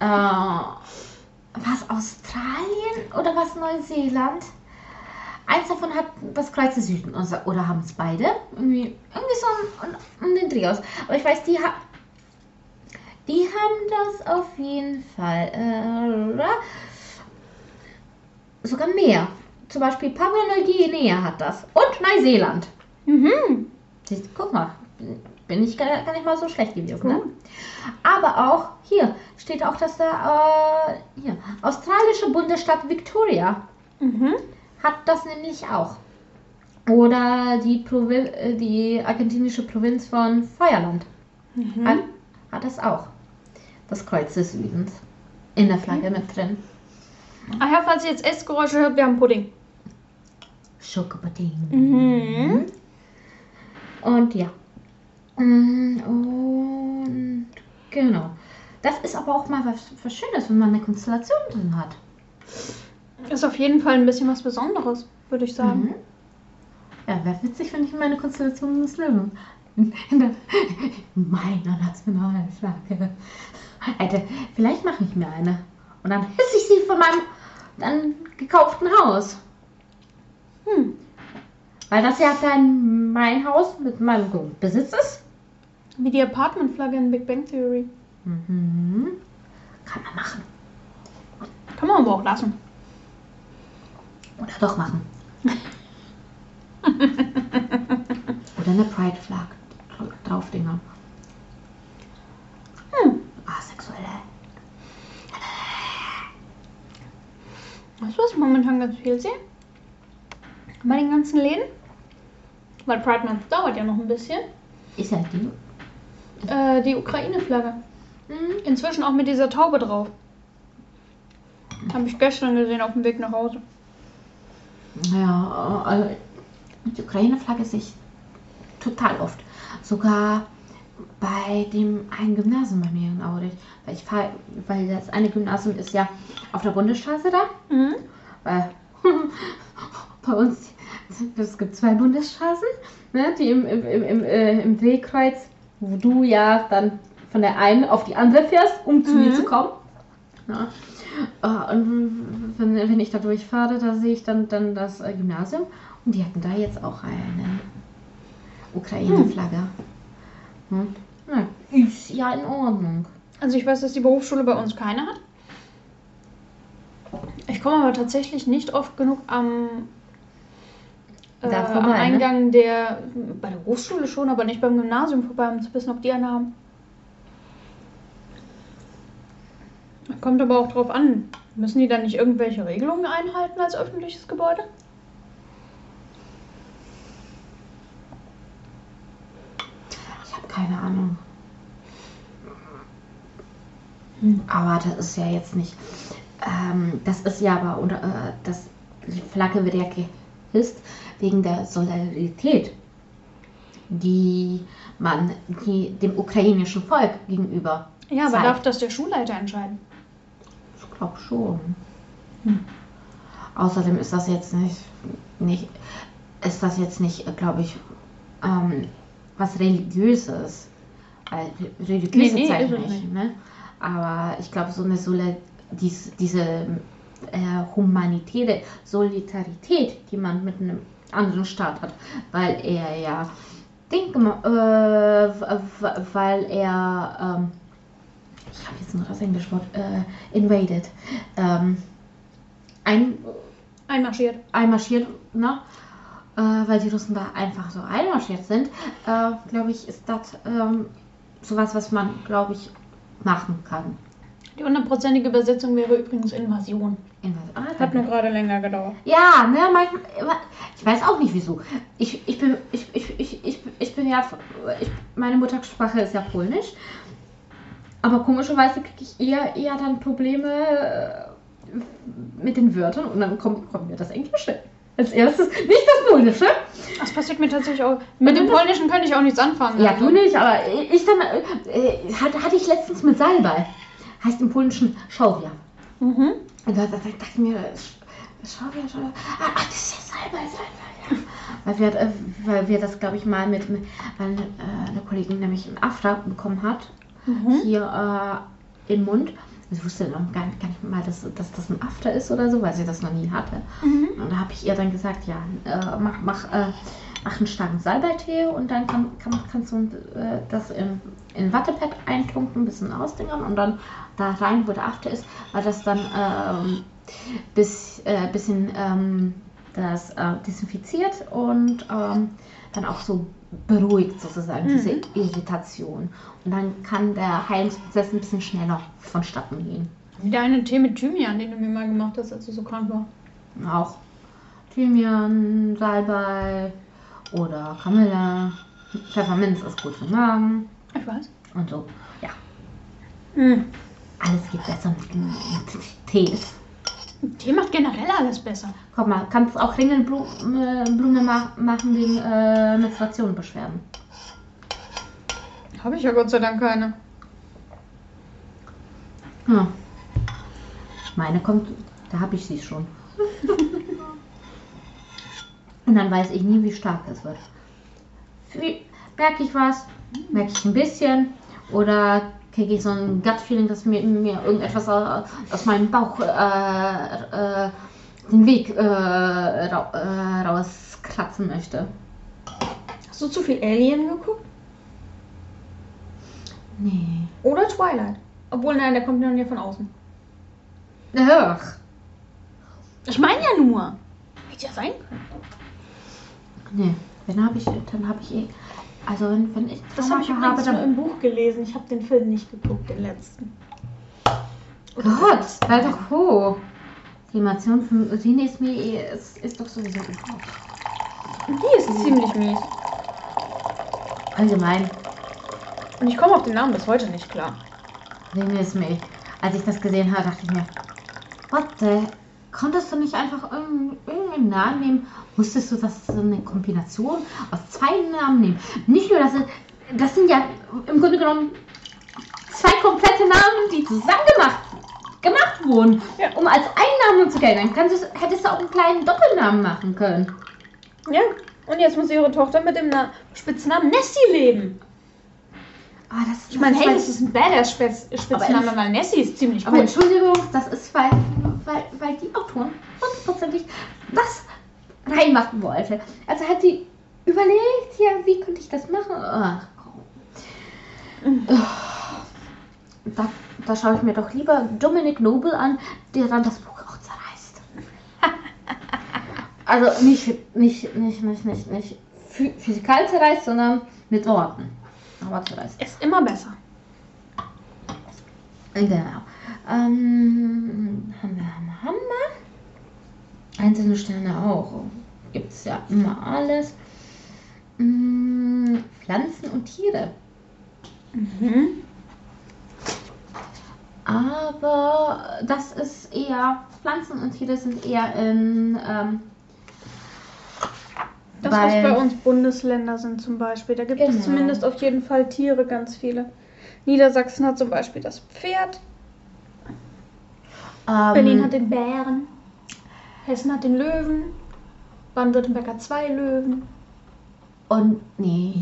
Äh, was Australien oder was Neuseeland? Eins davon hat das Kreuz des Süden oder- oder haben es beide. Irgendwie, irgendwie so um, um den Dreh aus. Aber ich weiß, die, ha die haben das auf jeden Fall. Äh, sogar mehr. Zum Beispiel Papua-Neuguinea hat das. Und Neuseeland. Mhm. Guck mal, bin ich gar, gar nicht mal so schlecht gewesen. Ne? Aber auch hier steht auch, dass der äh, hier, australische Bundesstaat Victoria Mhm. hat das nämlich auch. Oder die, Provi äh, die argentinische Provinz von Feuerland Mhm. hat, hat das auch. Das Kreuz des Südens in der Flagge mit drin. Ach ja, falls ihr jetzt Essgeräusche hört, wir haben Pudding. Schokopudding. Mhm. Und ja. Mm, Und genau. Das ist aber auch mal was, was Schönes, wenn man eine Konstellation drin hat. Ist auf jeden Fall ein bisschen was Besonderes, würde ich sagen. Mhm. Ja, wäre witzig, wenn ich in meine Konstellation des Löwen in der, meiner Nationalflagge hätte. Vielleicht mache ich mir eine. Und dann hisse ich sie von meinem dann gekauften Haus. Hm. Weil das ja dann mein Haus mit meinem Grundbesitz ist. Wie die Apartment-Flagge in Big Bang Theory. Mhm. Kann man machen. Kann man aber auch lassen. Oder doch machen. Oder eine Pride Flag drauf Dinger. Hm. Asexuelle. Weißt du, was ich momentan ganz viel sehe? Bei den ganzen Läden? Weil Pride Month dauert ja noch ein bisschen. Ist ja die. Äh, die Ukraine-Flagge. Mhm. Inzwischen auch mit dieser Taube drauf. Habe ich gestern gesehen auf dem Weg nach Hause. Ja, also die Ukraine-Flagge sehe ich total oft. Sogar bei dem einen Gymnasium bei mir in Aurich. Weil ich fahre, weil das eine Gymnasium ist ja auf der Bundesstraße da. Mhm. Weil bei uns, es gibt zwei Bundesstraßen, ne, die im, im, im, im, äh, im Drehkreuz, wo du ja dann von der einen auf die andere fährst, um zu mir Mhm. zu kommen. Ja. Äh, Und wenn, wenn ich da durchfahre, da sehe ich dann, dann das äh, Gymnasium und die hatten da jetzt auch eine Ukraine-Flagge. Hm. Ja, ist ja in Ordnung. Also ich weiß, dass die Berufsschule bei uns keine hat. Ich komme aber tatsächlich nicht oft genug am, äh, Da am vorbei, ne? Eingang der, bei der Berufsschule schon, aber nicht beim Gymnasium vorbei, um zu wissen, ob die eine haben. Kommt aber auch drauf an. Müssen die dann nicht irgendwelche Regelungen einhalten als öffentliches Gebäude? Ich habe keine Ahnung. Aber das ist ja jetzt nicht. Ähm, das ist ja aber, oder äh, das, die Flagge wird ja gehisst wegen der Solidarität, die man die, dem ukrainischen Volk gegenüber. Ja, aber zeigt. darf das der Schulleiter entscheiden? Ich glaube schon. Außerdem ist das jetzt nicht, nicht ist das jetzt nicht, glaube ich, ähm, was religiöses. Weil religiöse Nee, nee, Zeichen nicht, nicht. ne? Aber ich glaube, so eine Soli dies, diese äh, humanitäre Solidarität, die man mit einem anderen Staat hat, weil er ja Ding äh, weil er ähm, ich habe jetzt nur das englische Wort äh, invaded ähm, ein, Einmarschiert. einmarschiert, ne? Äh, weil die Russen da einfach so einmarschiert sind, äh, glaube ich, ist das ähm, sowas, was man, glaube ich, machen kann. Die hundertprozentige Übersetzung wäre übrigens Invasion. Invas- Ah, Hat nur gerade länger gedauert. Ja, ne, manchmal, ich weiß auch nicht wieso. Ich, ich, bin, ich, ich, ich, ich, ich bin ja, ich, meine Muttersprache ist ja Polnisch. Aber komischerweise kriege ich eher, eher dann Probleme äh, mit den Wörtern und dann kommt, kommt mir das Englische als erstes, nicht das Polnische. Das passiert mir tatsächlich auch. Mit dem Polnischen könnte ich auch nichts anfangen. Ja, also. du nicht, aber ich dann, äh, hatte, hatte ich letztens mit Salbei. Heißt im Polnischen Schauria. Mhm. Und da, da, da dachte ich mir, schau wieder, schau wieder. Ah, ach, das ist ja Salbei, Salbei. Ja. Weil, wir, äh, weil wir das, glaube ich, mal mit, weil äh, eine Kollegin nämlich einen Afra bekommen hat, Mhm. hier äh, im Mund. Sie wusste noch gar nicht, gar nicht mal, dass, dass das ein After ist oder so, weil sie das noch nie hatte. Mhm. Und da habe ich ihr dann gesagt, ja, äh, mach, mach, äh, mach einen starken Salbeitee und dann kann, kann, kannst du äh, das in, in Wattepad eintunken, ein bisschen ausdingern und dann da rein, wo der After ist, weil das dann ähm, bis, äh, bisschen ähm, das äh, desinfiziert und ähm, dann auch so beruhigt sozusagen diese Mhm. Irritation. Und dann kann der Heilungsprozess ein bisschen schneller vonstatten gehen. Wieder einen Tee mit Thymian, den du mir mal gemacht hast, als du so krank war. Auch Thymian, Salbei oder Kamille. Pfefferminz ist gut für den Magen Ich weiß. und so. Ja, Mhm. alles geht besser mit, mit Tees. Tee macht generell alles besser. Guck mal, kannst auch Ringelblume ma machen wegen äh, Menstruationenbeschwerden. Habe ich ja Gott sei Dank keine. Hm. Meine kommt, da habe ich sie schon. Und dann weiß ich nie, wie stark es wird. Merke ich was, merke ich ein bisschen oder kriege ich so ein Gut-Feeling, dass mir, mir irgendetwas aus, aus meinem Bauch äh, äh, den Weg äh, ra äh, rauskratzen möchte. Hast du zu viel Alien geguckt? Nee. Oder Twilight? Obwohl, nein, der kommt ja von außen. Ach. Ich meine ja nur. Hätte ja sein können. Nee, wenn habe ich, dann habe ich eh. Also wenn, wenn ich Das habe ich Traumata übrigens nur dann. im Buch gelesen. Ich habe den Film nicht geguckt, den letzten. Gott, sei doch froh. Die Animation von René Smee ist, ist doch sowieso gut. Die ist ziemlich mies. Allgemein, Und ich komme auf den Namen bis heute nicht klar. René Smee. Als ich das gesehen habe, dachte ich mir, what the? Konntest du nicht einfach irgendeinen Namen nehmen? Wusstest du, dass es eine Kombination aus zwei Namen nehmen? Nicht nur, dass es, das sind ja im Grunde genommen zwei komplette Namen, die zusammen gemacht, gemacht wurden, Ja. um als einen Namen zu gelten. Dann hättest du auch einen kleinen Doppelnamen machen können. Ja. Und jetzt muss ihre Tochter mit dem Na Spitznamen Nessie leben. Aber das, Ich meine, hey, das ist ein Badass-Spitzname, Aber- weil Nessie ist ziemlich Aber cool. Entschuldigung, das ist, weil, weil, weil die Autoren hundertprozentig das reinmachen wollte. Also hat sie überlegt, ja, wie könnte ich das machen? Ach, komm. Da, da schaue ich mir doch lieber Dominic Noble an, der dann das Buch auch zerreißt. Also nicht, nicht, nicht, nicht, nicht, nicht phy- physikal zerreißt, sondern mit Worten. Aber zerreißt. Ist immer besser. Genau. Ähm, haben wir, haben wir, haben wir. Einzelne Sterne auch. Gibt es ja immer alles. Mm, Pflanzen und Tiere. Mhm. Aber das ist eher, Pflanzen und Tiere sind eher in, ähm, Das, was bei uns Bundesländer sind zum Beispiel. Da gibt es Genau. zumindest auf jeden Fall Tiere, ganz viele. Niedersachsen hat zum Beispiel das Pferd. ähm, Berlin hat den Bären. Hessen hat den Löwen. Baden-Württemberg hat zwei Löwen. Und nee.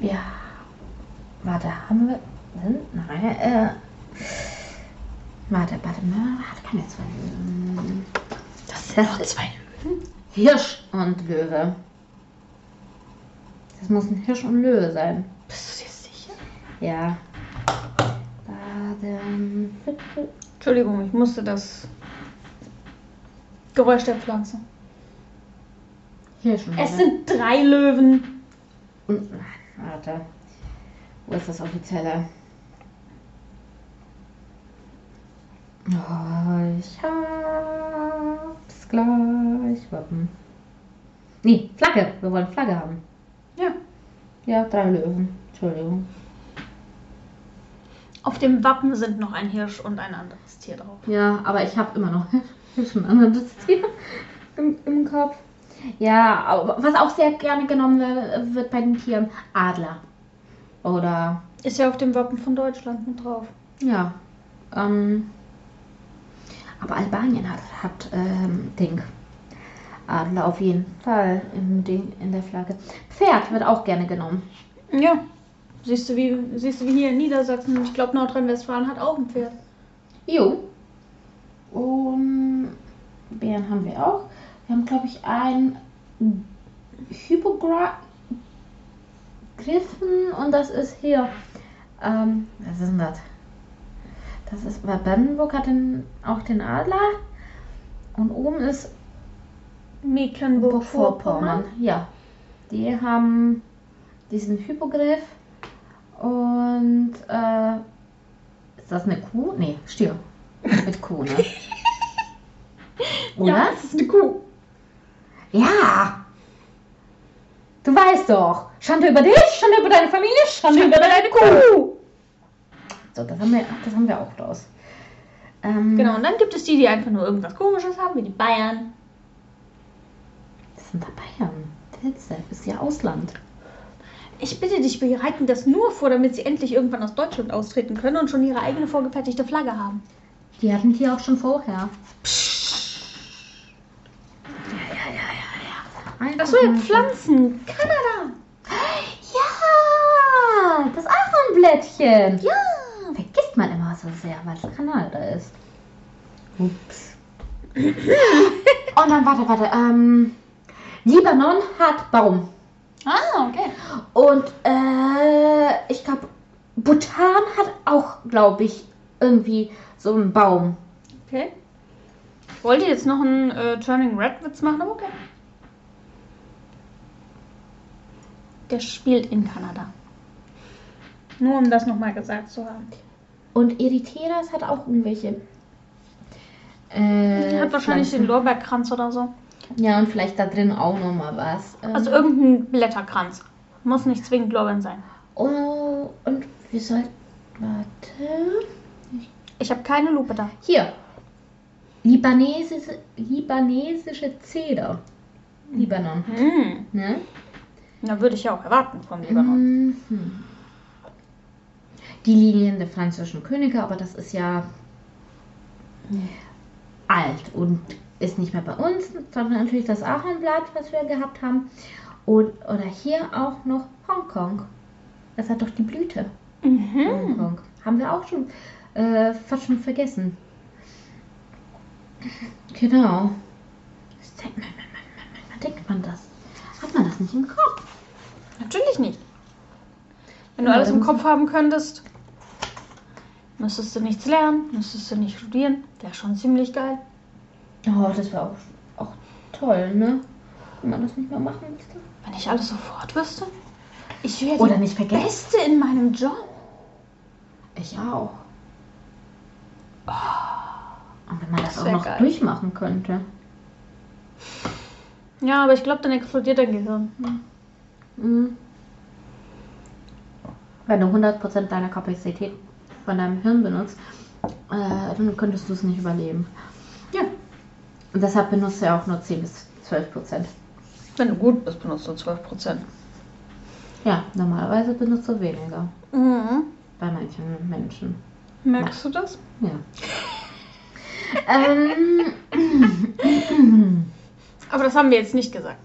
Ja. Warte, haben wir. Sind? Nein, äh. Warte, warte mal. Hat keine zwei Löwen. Das sind auch zwei Löwen. Hirsch und Löwe. Das muss ein Hirsch und Löwe sein. Bist du dir sicher? Ja. Baden. Entschuldigung, ich musste das Geräusch der Pflanze. Und Löwe. Es sind drei Löwen. Und, warte. Wo ist das offizielle? Oh, ich hab's gleich. Wappen. Nee, Flagge. Wir wollen Flagge haben. Ja. Ja, drei Löwen. Entschuldigung. Auf dem Wappen sind noch ein Hirsch und ein anderes Tier drauf. Ja, aber ich habe immer noch schon ein anderes Tier im, im Kopf. Ja, aber was auch sehr gerne genommen wird, wird bei den Tieren Adler. Oder Ist ja auf dem Wappen von Deutschland mit drauf. Ja. Ähm, aber Albanien hat, hat ähm, Ding. Adler auf jeden Fall im Ding, in der Flagge. Pferd wird auch gerne genommen. Ja. Siehst du, wie, siehst du, wie hier in Niedersachsen, ich glaube Nordrhein-Westfalen hat auch ein Pferd. Jo. Und Bären haben wir auch. Wir haben, glaube ich, ein Hypogriffen und das ist hier. Ähm, was ist denn das? Das ist, weil Brandenburg hat den, auch den Adler. Und oben ist Mecklenburg-Vorpommern. Ja. Die haben diesen Hypogriff und äh, ist das eine Kuh? Nee, Stier. Mit Kuh, ne? Oder? Ja, das ist eine Kuh. Ja. Du weißt doch. Schande über dich, Schande über deine Familie, Schande über deine Kuh. So, das haben wir, das haben wir auch raus. Ähm, Genau, und dann gibt es die, die einfach nur irgendwas komisches haben, wie die Bayern. Das sind da Bayern. Pilze, ist ja Ausland. Ich bitte dich, bereiten das nur vor, damit sie endlich irgendwann aus Deutschland austreten können und schon ihre eigene vorgefertigte Flagge haben. Die hatten die auch schon vorher. Achso, ja, Pflanzen. Kanada. Ja, das Ahornblättchen. Ja. Vergisst man immer so sehr, es Kanada ist. Ups. Und dann, warte, warte. Ähm, Libanon hat Baum. Ah, okay. Und äh, ich glaube, Bhutan hat auch, glaube ich, irgendwie so einen Baum. Okay. Ich wollte jetzt noch einen äh, Turning Red Witz machen, aber okay. Der spielt in Kanada. Nur um das nochmal gesagt zu haben. Und Eritreas hat auch irgendwelche. Äh, Hat wahrscheinlich den Pflanzen. Lorbeerkranz oder so. Ja, und vielleicht da drin auch nochmal was. Ähm, Also irgendein Blätterkranz. Muss nicht zwingend Lorbeeren sein. oh, und wir sollten. Warte. Ich habe keine Lupe da. Hier. Libanesische, libanesische Zeder. Libanon. Hm. Ne? Na, würde ich ja auch erwarten vom Libanon. Mhm. Die Linien der französischen Könige, aber das ist ja alt und ist nicht mehr bei uns, sondern natürlich das Ahornblatt, was wir gehabt haben. Und, oder hier auch noch Hongkong. Das hat doch die Blüte. Mhm. Hongkong. Haben wir auch schon äh, fast schon vergessen. Genau. Das denkt man, man, man, denkt man das. Hat man das nicht im Kopf? Natürlich nicht. Wenn du Ja, alles im Kopf haben könntest, müsstest du nichts lernen, müsstest du nicht studieren. Wäre schon ziemlich geil. Oh, das wäre auch, auch toll, ne? Wenn man das nicht mehr machen müsste. Wenn ich alles sofort wüsste. Ich wäre Oder die nicht vergessen. Beste in meinem Job. Ich auch. Und wenn man das, Das auch noch geil. durchmachen könnte. Ja, aber ich glaube, dann explodiert dein Gehirn. Mhm. Wenn du 100% deiner Kapazität von deinem Hirn benutzt, äh, dann könntest du es nicht überleben. Und deshalb benutzt ja auch nur 10 bis 12%. Wenn du gut bist, benutzt du 12%. Ja, normalerweise benutzt du weniger. Mhm. Bei manchen Menschen. Merkst du das? Ja. ähm, Aber das haben wir jetzt nicht gesagt.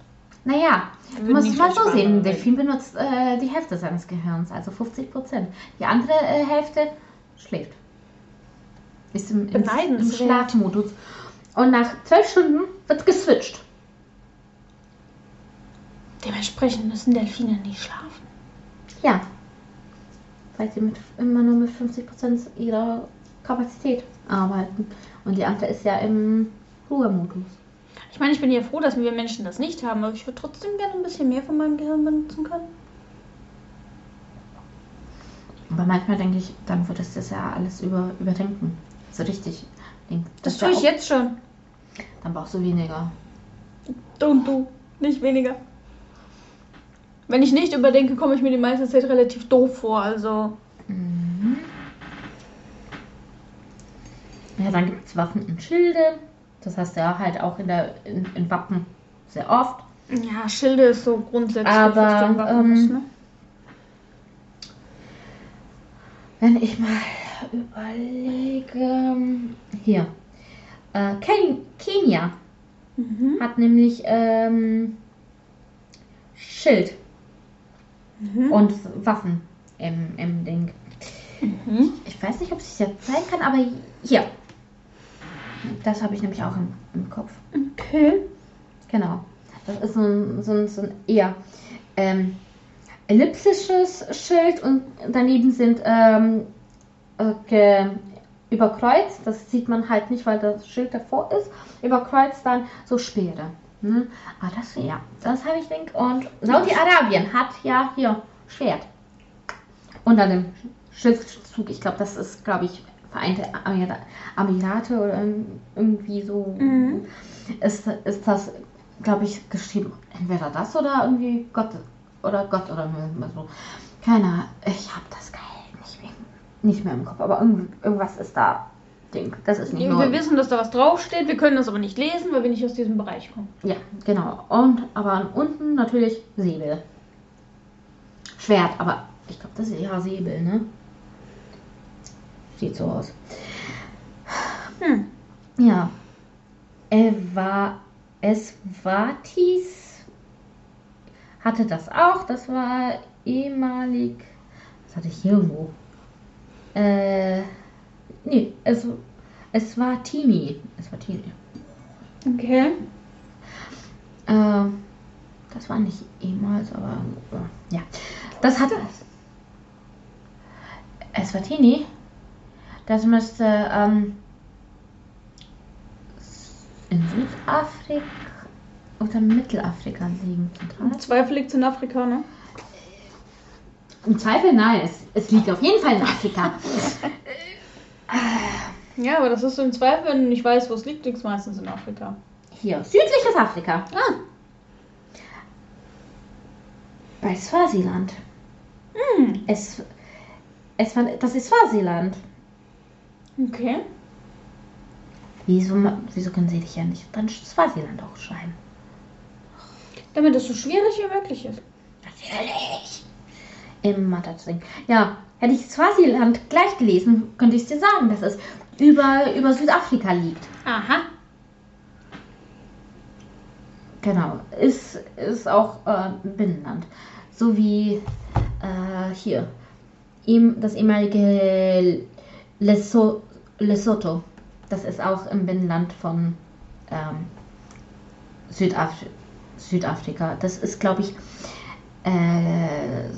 naja, du musst es mal so sehen. andere Delfin benutzt äh, die Hälfte seines Gehirns, also 50 Prozent. Die andere äh, Hälfte schläft. Ist im, im, im. Schlafmodus. Und nach zwölf Stunden wird geswitcht. Dementsprechend müssen Delfine nie schlafen. Ja. Weil sie mit, immer nur mit 50 Prozent ihrer Kapazität arbeiten. Und die andere ist ja im Ruhemodus. Ich meine, ich bin ja froh, dass wir Menschen das nicht haben, aber ich würde trotzdem gerne ein bisschen mehr von meinem Gehirn benutzen können. Aber manchmal denke ich, dann würdest du das ja alles über, überdenken. So richtig. denken. Das tue ja ich jetzt schon. Dann brauchst du weniger. Du und du, nicht weniger. Wenn ich nicht überdenke, komme ich mir die meiste Zeit relativ doof vor. Also, Mhm. Ja, dann gibt es Waffen und Schilde. Das hast du ja halt auch in, der, in, in Wappen sehr oft. ja, Schilde ist so grundsätzlich Aber, was ähm, ne? Wenn ich mal überlege. Hier. Äh, Ken Kenia Mhm. hat nämlich ähm, Schild Mhm. und Waffen im, im Ding. Mhm. Ich weiß nicht, ob ich es jetzt zeigen kann, aber hier. Das habe ich nämlich auch im, im Kopf. Okay. Genau. Das ist so ein, so ein, so ein eher ähm, ellipsisches Schild und daneben sind ähm, äh, ge- überkreuzt, das sieht man halt nicht, weil das Schild davor ist, überkreuzt dann so Speere. Ne? Aber das, ja, das habe ich denk und Saudi-Arabien hat ja hier Schwert. Unter dem Schriftzug, ich glaube, das ist, glaube ich, Vereinte Emirate oder irgendwie so Mhm. ist, ist das, glaube ich, geschrieben. Entweder das oder irgendwie Gott oder Gott oder so. Keine Ahnung. Ich habe das mehr, nicht mehr im Kopf. Aber irgend, irgendwas ist da. Ding. Das ist nicht Wir nur. wissen, dass da was draufsteht, wir können das aber nicht lesen, weil wir nicht aus diesem Bereich kommen. Ja, genau. Und aber unten natürlich Säbel. Schwert, aber ich glaube, das ist ja Säbel, ne? Sieht so aus. Hm. Ja. Eva Esvatis hatte das auch. Das war ehemalig. Was hatte ich hier irgendwo? Äh, nee, es, Es war Tini. Es war Tini. Okay. Äh, das war nicht ehemals, aber äh, ja. Das hat es war Tini. Das müsste ähm, in Südafrika oder Mittelafrika liegen. Zentral. Im Zweifel liegt in Afrika, ne? Im Zweifel nein, es, es liegt auf jeden Fall in Afrika. Ja, aber das ist im Zweifel, wenn du nicht weißt, wo es liegt, liegt es meistens in Afrika. Hier, südliches Afrika. Ah. Bei Swasiland. Hm. Es, es war, das ist Swasiland. Okay. Wieso, wieso können sie dich ja nicht dann Swasiland auch schreiben? Damit es so schwierig wie möglich ist. Natürlich. Im Mathe-Ding. Ja, hätte ich Swasiland gleich gelesen, könnte ich es dir sagen, dass es über, über Südafrika liegt. Aha. Genau. Ist, ist auch äh, ein Binnenland. So wie äh, hier. Ihm, das ehemalige Leso, Lesotho. Das ist auch im Binnenland von ähm, Südaf Südafrika. Das ist, glaube ich, äh,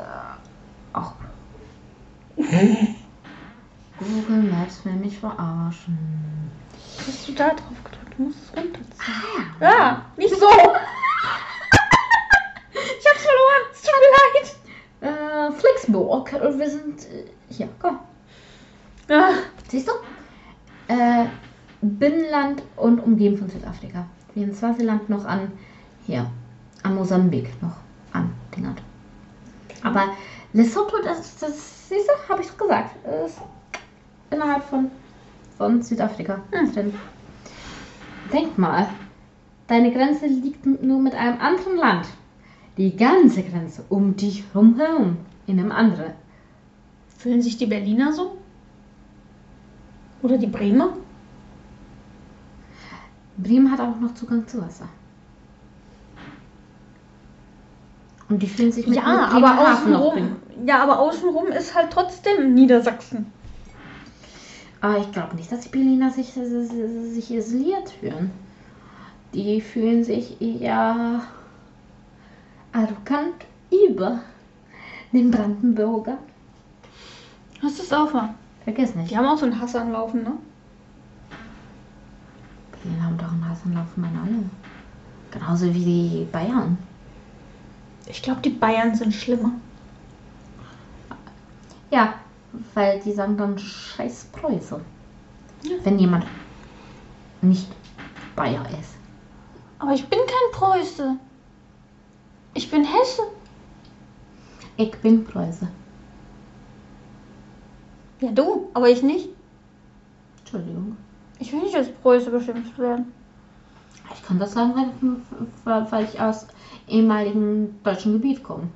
äh, auch. Google Maps will mich verarschen. Hast du da drauf gedrückt? Du musst es runterziehen. Ah, Ja, nicht so. ich hab's verloren. Es tut mir leid. Äh, Flixburg. Wir sind äh, hier. Komm. Ah. Siehst du? Äh, Binnenland und umgeben von Südafrika. Wie in Swasiland noch an hier, an Mosambik noch andingert. Aber Lesotho, das, das siehst du, habe ich doch gesagt, ist innerhalb von, von Südafrika Hm. drin. Denk mal, deine Grenze liegt nur mit einem anderen Land. Die ganze Grenze um dich herum in einem anderen. Fühlen sich die Berliner so? Oder die Bremer? Bremen hat auch noch Zugang zu Wasser. Und die fühlen sich mit Ja, mit aber außenrum, ja, aber außenrum ist halt trotzdem Niedersachsen. Aber ich glaube nicht, dass die Berliner sich, sich isoliert fühlen. Die fühlen sich eher arrogant über den Brandenburger. Was ist auch wahr? Vergiss nicht. Die haben auch so einen Hass anlaufen, ne? Berliner haben doch einen Hasanlauf, meine alle. Genauso wie die Bayern. Ich glaube, die Bayern sind schlimmer. Ja, weil die sagen dann scheiß Preuße. Ja. Wenn jemand nicht Bayer ist. Aber ich bin kein Preuße. Ich bin Hesse. Ich bin Preuße. Ja, du, aber ich nicht. Entschuldigung. Ich will nicht als Preuße beschimpft werden. Ich kann das sagen, weil, weil, weil ich aus ehemaligen deutschen Gebiet komme.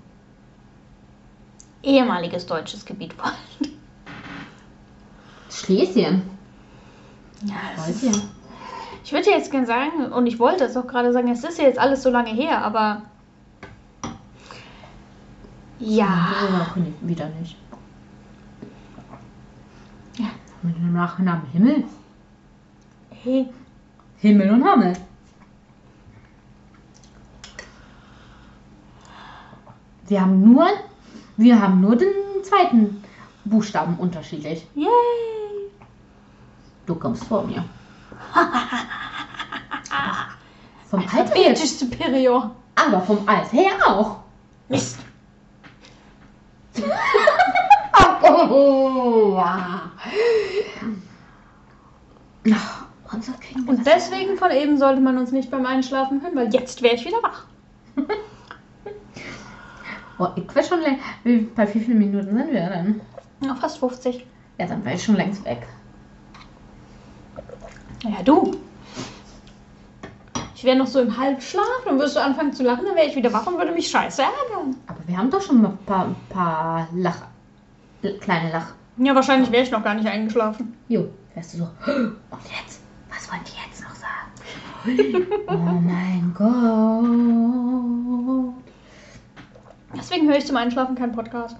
Ehemaliges deutsches Gebiet vor allem. Schlesien. Ja, das ist, ich würde ja jetzt gerne sagen, und ich wollte es auch gerade sagen, es ist ja jetzt alles so lange her, aber. Ja. Ja, wieder nicht. Ja, mit dem Nachnamen Himmel. Hey, Himmel und Hammel. Wir haben nur, wir haben nur den zweiten Buchstaben unterschiedlich. yay! Du kommst vor mir. vom Alter her, superior. aber vom Alter her auch. Mist. Oh, unser Und deswegen von eben sollte man uns nicht beim Einschlafen hören, weil jetzt wäre ich wieder wach. Oh, ich weiß schon längst. Wie, bei wie vielen Minuten sind wir denn? Na, fast 50. Ja, dann wäre ich schon längst weg. Ja, du. Ich wäre noch so im Halbschlaf, dann würdest du anfangen zu lachen, dann wäre ich wieder wach und würde mich scheiße ärgern. Aber wir haben doch schon mal ein paar, paar Lach. kleine Lach. Ja, wahrscheinlich wäre ich noch gar nicht eingeschlafen. Jo, wärst du so. Und jetzt? Was wollen die jetzt noch sagen? oh mein Gott. Deswegen höre ich zum Einschlafen keinen Podcast.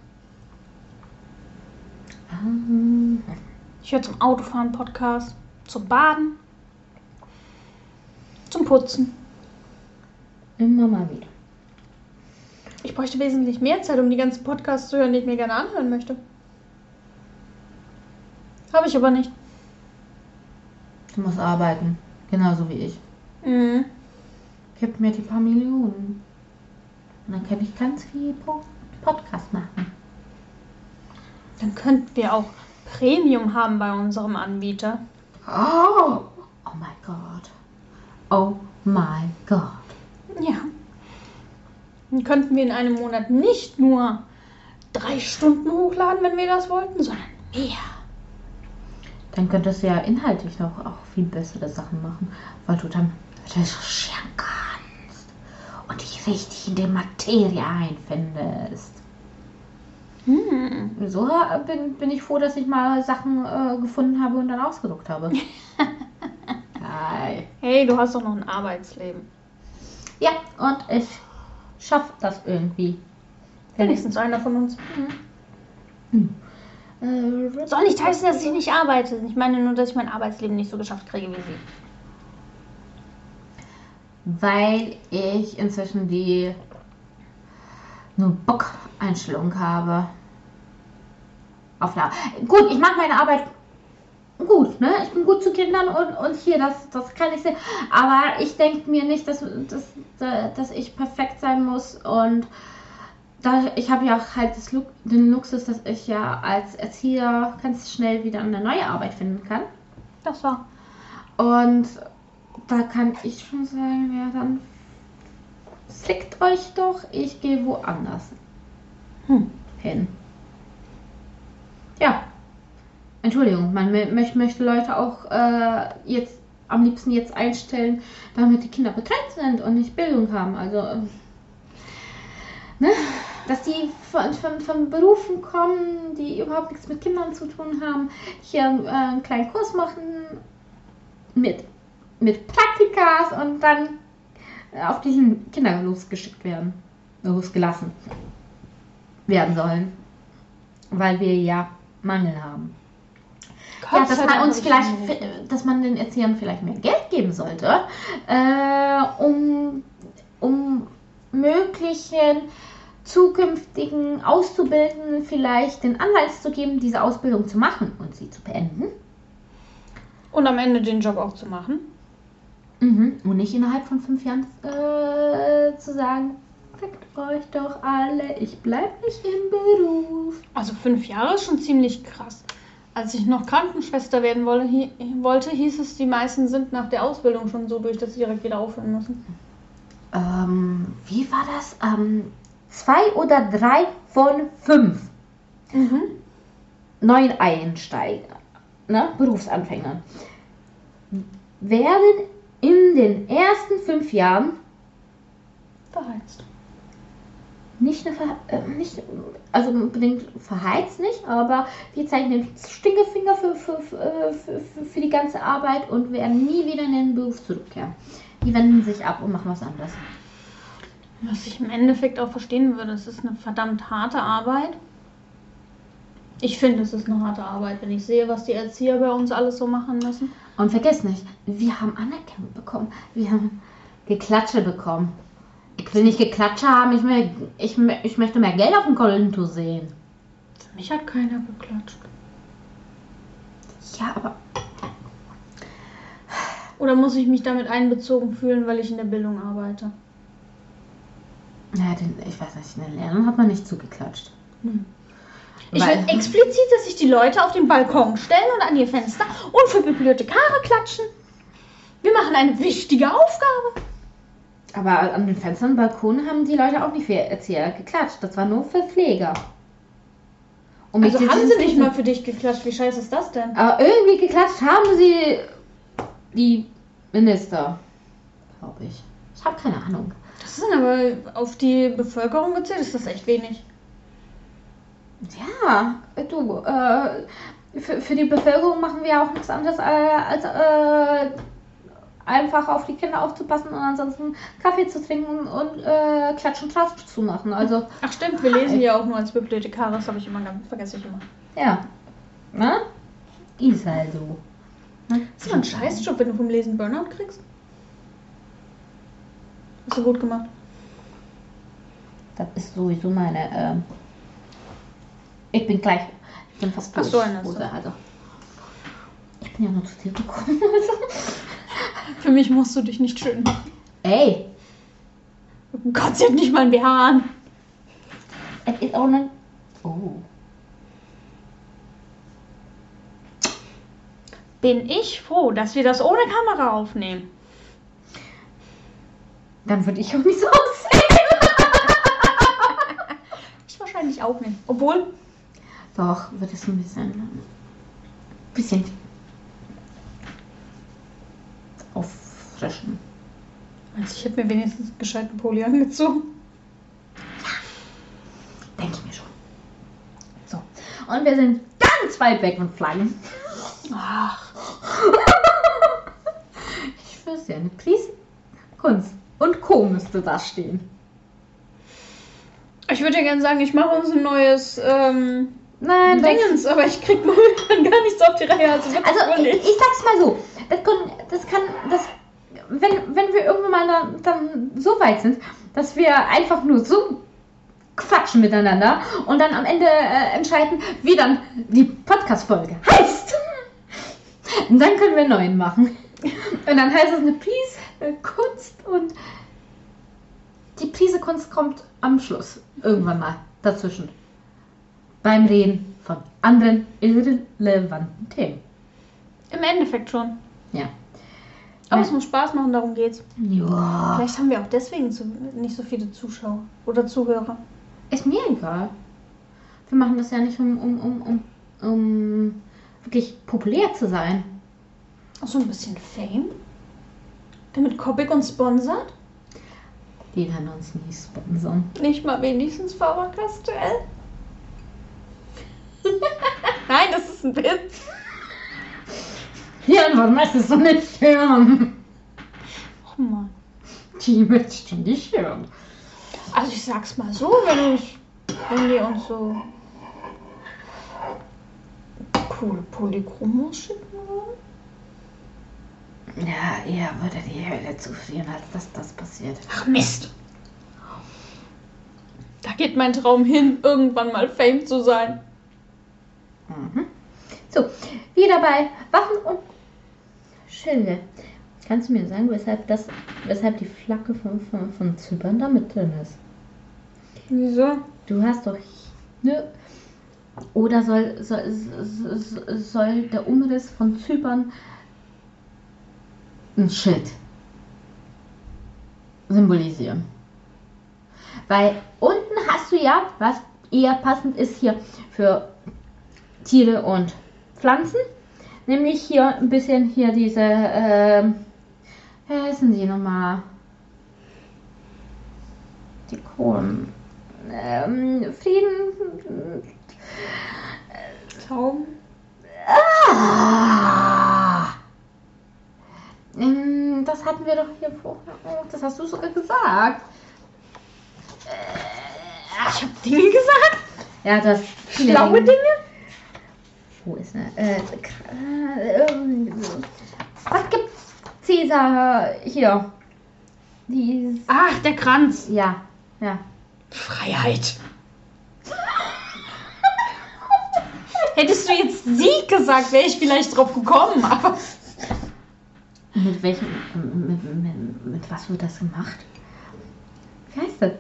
Ich höre zum Autofahren Podcast, zum Baden, zum Putzen. Immer mal wieder. Ich bräuchte wesentlich mehr Zeit, um die ganzen Podcasts zu hören, die ich mir gerne anhören möchte. Habe ich aber nicht. Du musst arbeiten. Genauso wie ich. Mhm. Gib mir die paar Millionen. Und dann kann ich ganz viel Po- Podcast machen. Dann könnten wir auch Premium haben bei unserem Anbieter. Oh, oh mein Gott. Oh mein Gott. Ja. Dann könnten wir in einem Monat nicht nur drei Stunden hochladen, wenn wir das wollten, sondern mehr. Dann könntest du ja inhaltlich noch auch viel bessere Sachen machen, weil du dann recherchieren kannst und dich richtig in die Materie einfindest. Hm. So äh, bin, bin ich froh, dass ich mal Sachen äh, gefunden habe und dann ausgedruckt habe. Geil. Hey, du hast doch noch ein Arbeitsleben. Ja, und ich schaffe das irgendwie. Wenigstens einer von uns. Äh, Soll nicht heißen, dass ich nicht arbeite. Ich meine nur, dass ich mein Arbeitsleben nicht so geschafft kriege wie sie. Weil ich inzwischen die nur Bock-Einstellung habe. Auf der Gut, ich mache meine Arbeit gut, ne? Ich bin gut zu Kindern und, und hier, das, das kann ich sehen. Aber ich denke mir nicht, dass, dass, dass ich perfekt sein muss und da, ich habe ja auch halt das, Lu- den Luxus, dass ich ja als Erzieher ganz schnell wieder eine neue Arbeit finden kann. Das war. Und da kann ich schon sagen, ja, dann fickt euch doch, ich gehe woanders Hm. hin. Ja. Entschuldigung, man mö- möcht- möchte Leute auch äh, jetzt am liebsten jetzt einstellen, damit die Kinder betreut sind und nicht Bildung haben. Also, ne? Dass die von, von, von Berufen kommen, die überhaupt nichts mit Kindern zu tun haben, hier äh, einen kleinen Kurs machen mit, mit Praktikas und dann auf diesen Kinder losgeschickt werden, losgelassen werden sollen, weil wir ja Mangel haben. Ja, dass man uns vielleicht, dass man den Erziehern vielleicht mehr Geld geben sollte, äh, um, um möglichen zukünftigen Auszubildenden vielleicht den Anreiz zu geben, diese Ausbildung zu machen und sie zu beenden. Und am Ende den Job auch zu machen. Mhm. Und nicht innerhalb von fünf Jahren äh, zu sagen, fickt euch doch alle, ich bleib nicht im Beruf. Also fünf Jahre ist schon ziemlich krass. Als ich noch Krankenschwester werden wolle, hi wollte, hieß es, die meisten sind nach der Ausbildung schon so durch, dass sie direkt wieder aufhören müssen. Ähm, wie war das? Ähm, zwei oder drei von fünf Mhm. neuen Einsteiger, ne, Berufsanfängern, werden in den ersten fünf Jahren Verheizt. nicht, eine Ver äh, nicht also unbedingt verheizt nicht, aber die zeigen den Stinkefinger für, für, für, äh, für, für, für die ganze Arbeit und werden nie wieder in den Beruf zurückkehren. Die wenden sich ab und machen was anderes. Was ich im Endeffekt auch verstehen würde, es ist eine verdammt harte Arbeit. Ich finde, es ist eine harte Arbeit, wenn ich sehe, was die Erzieher bei uns alles so machen müssen. Und vergiss nicht, wir haben Anerkennung bekommen. Wir haben Geklatsche bekommen. Ich will nicht Geklatsche haben, ich, will, ich, ich möchte mehr Geld auf dem Konto sehen. Für mich hat keiner geklatscht. Ja, aber Oder muss ich mich damit einbezogen fühlen, weil ich in der Bildung arbeite? ja, den, ich weiß nicht, in den Lernen hat man nicht zugeklatscht. Ich will explizit, dass sich die Leute auf den Balkon stellen und an ihr Fenster und für Bibliothekare klatschen. Wir machen eine wichtige Aufgabe. Aber an den Fenstern und Balkonen haben die Leute auch nicht für Erzieher geklatscht. Das war nur für Pfleger. Und Also haben sie nicht mal für dich geklatscht. Wie scheiße ist das denn? Aber irgendwie geklatscht haben sie die Minister. Glaube ich. Ich habe keine Ahnung. Das ist aber auf die Bevölkerung gezählt, ist das echt wenig. Ja, du, äh, für, für die Bevölkerung machen wir auch nichts anderes äh, als äh, einfach auf die Kinder aufzupassen und ansonsten Kaffee zu trinken und äh, Klatsch und Tratsch zu machen. Also, Ach stimmt, wir lesen ja auch nur als Bibliothekare, das habe ich immer ganz, vergesse ich immer. ja. Ne? Ist halt so. Ist doch ein Scheißjob, wenn du vom Lesen Burnout kriegst. Hast du gut gemacht. Das ist sowieso meine. Ähm ich bin gleich. Ich bin fast Ach durch. so, hast du. Hose, also. Ich bin ja nur zu dir gekommen. Also. Für mich musst du dich nicht schön machen. Ey, Oh Gott, sie hat nicht mal ein BH an. es ist auch nicht. Oh. Bin ich froh, dass wir das ohne Kamera aufnehmen. Dann würde ich auch nicht so aussehen. Ich wahrscheinlich auch nicht. Obwohl, Doch, wird es ein bisschen. bisschen. auffrischen. also ich hätte mir wenigstens einen gescheiten Pulli angezogen. Denke ich mir schon. So. Und wir sind ganz weit weg von Flaggen. Ach, Ich schwör's dir, eine Prise Kunst und Co. müsste da stehen. ich würde ja gerne sagen, ich mache uns ein neues ähm, Nein, das, Dingens, aber ich krieg momentan gar nichts auf die Reihe. Also, also ich, ich sag's mal so, das kann, das kann, das, wenn, wenn wir irgendwann mal dann, dann so weit sind, dass wir einfach nur so quatschen miteinander und dann am Ende äh, entscheiden, wie dann die Podcast-Folge heißt. Und dann können wir einen neuen machen. Und dann heißt es eine Prise äh, Kunst und die Prise Kunst kommt am Schluss irgendwann mal dazwischen. Beim Reden von anderen irrelevanten Themen. Im Endeffekt schon. Ja. Aber Ja. es muss Spaß machen, darum geht's. Ja. Vielleicht haben wir auch deswegen zu, nicht so viele Zuschauer oder Zuhörer. Ist mir egal. Wir machen das ja nicht, um, um, um, um, um wirklich populär zu sein. Auch so ein bisschen Fame. Damit Copic uns sponsert. Die werden uns nie sponsern. Nicht mal wenigstens Faber-Castell. Nein, das ist ein Witz. Ja, was möchtest du nicht hören? Oh Mann. Die möchtest du nicht hören. Also ich sag's mal so, wenn ich, wenn die uns so coole Polychromos schicken wollen. Ja, eher würde die Hölle zufrieren, als dass das passiert. Ach Mist. Da geht mein Traum hin, irgendwann mal Fame zu sein. Mhm. So, wieder bei Waffen und Schilde. Kannst du mir sagen, weshalb, das, weshalb die Flagge von, von, von Zypern da mit drin ist? Wieso? Du hast doch. Ne? Oder soll, soll, soll, soll der Umriss von Zypern ein Schild symbolisieren? Weil unten hast du ja, was eher passend ist hier für Tiere und Pflanzen, nämlich hier ein bisschen hier diese, ähm, wie heißen die nochmal? Die Kohlen. Ähm, Frieden. Tauben? Ah! Ähm, Das hatten wir doch hier vorher. Das hast du sogar gesagt. Äh, Ich hab Dinge gesagt. Ja, das Schlaue Dinge? Wo ist ne? Äh, äh, ähm, was gibt Cäsar hier? Die. Ach, der Kranz. Ja, ja. Freiheit. Hättest du jetzt sie gesagt, wäre ich vielleicht drauf gekommen, aber. Mit welchem. Mit, mit, mit was wird das gemacht? Wie heißt das?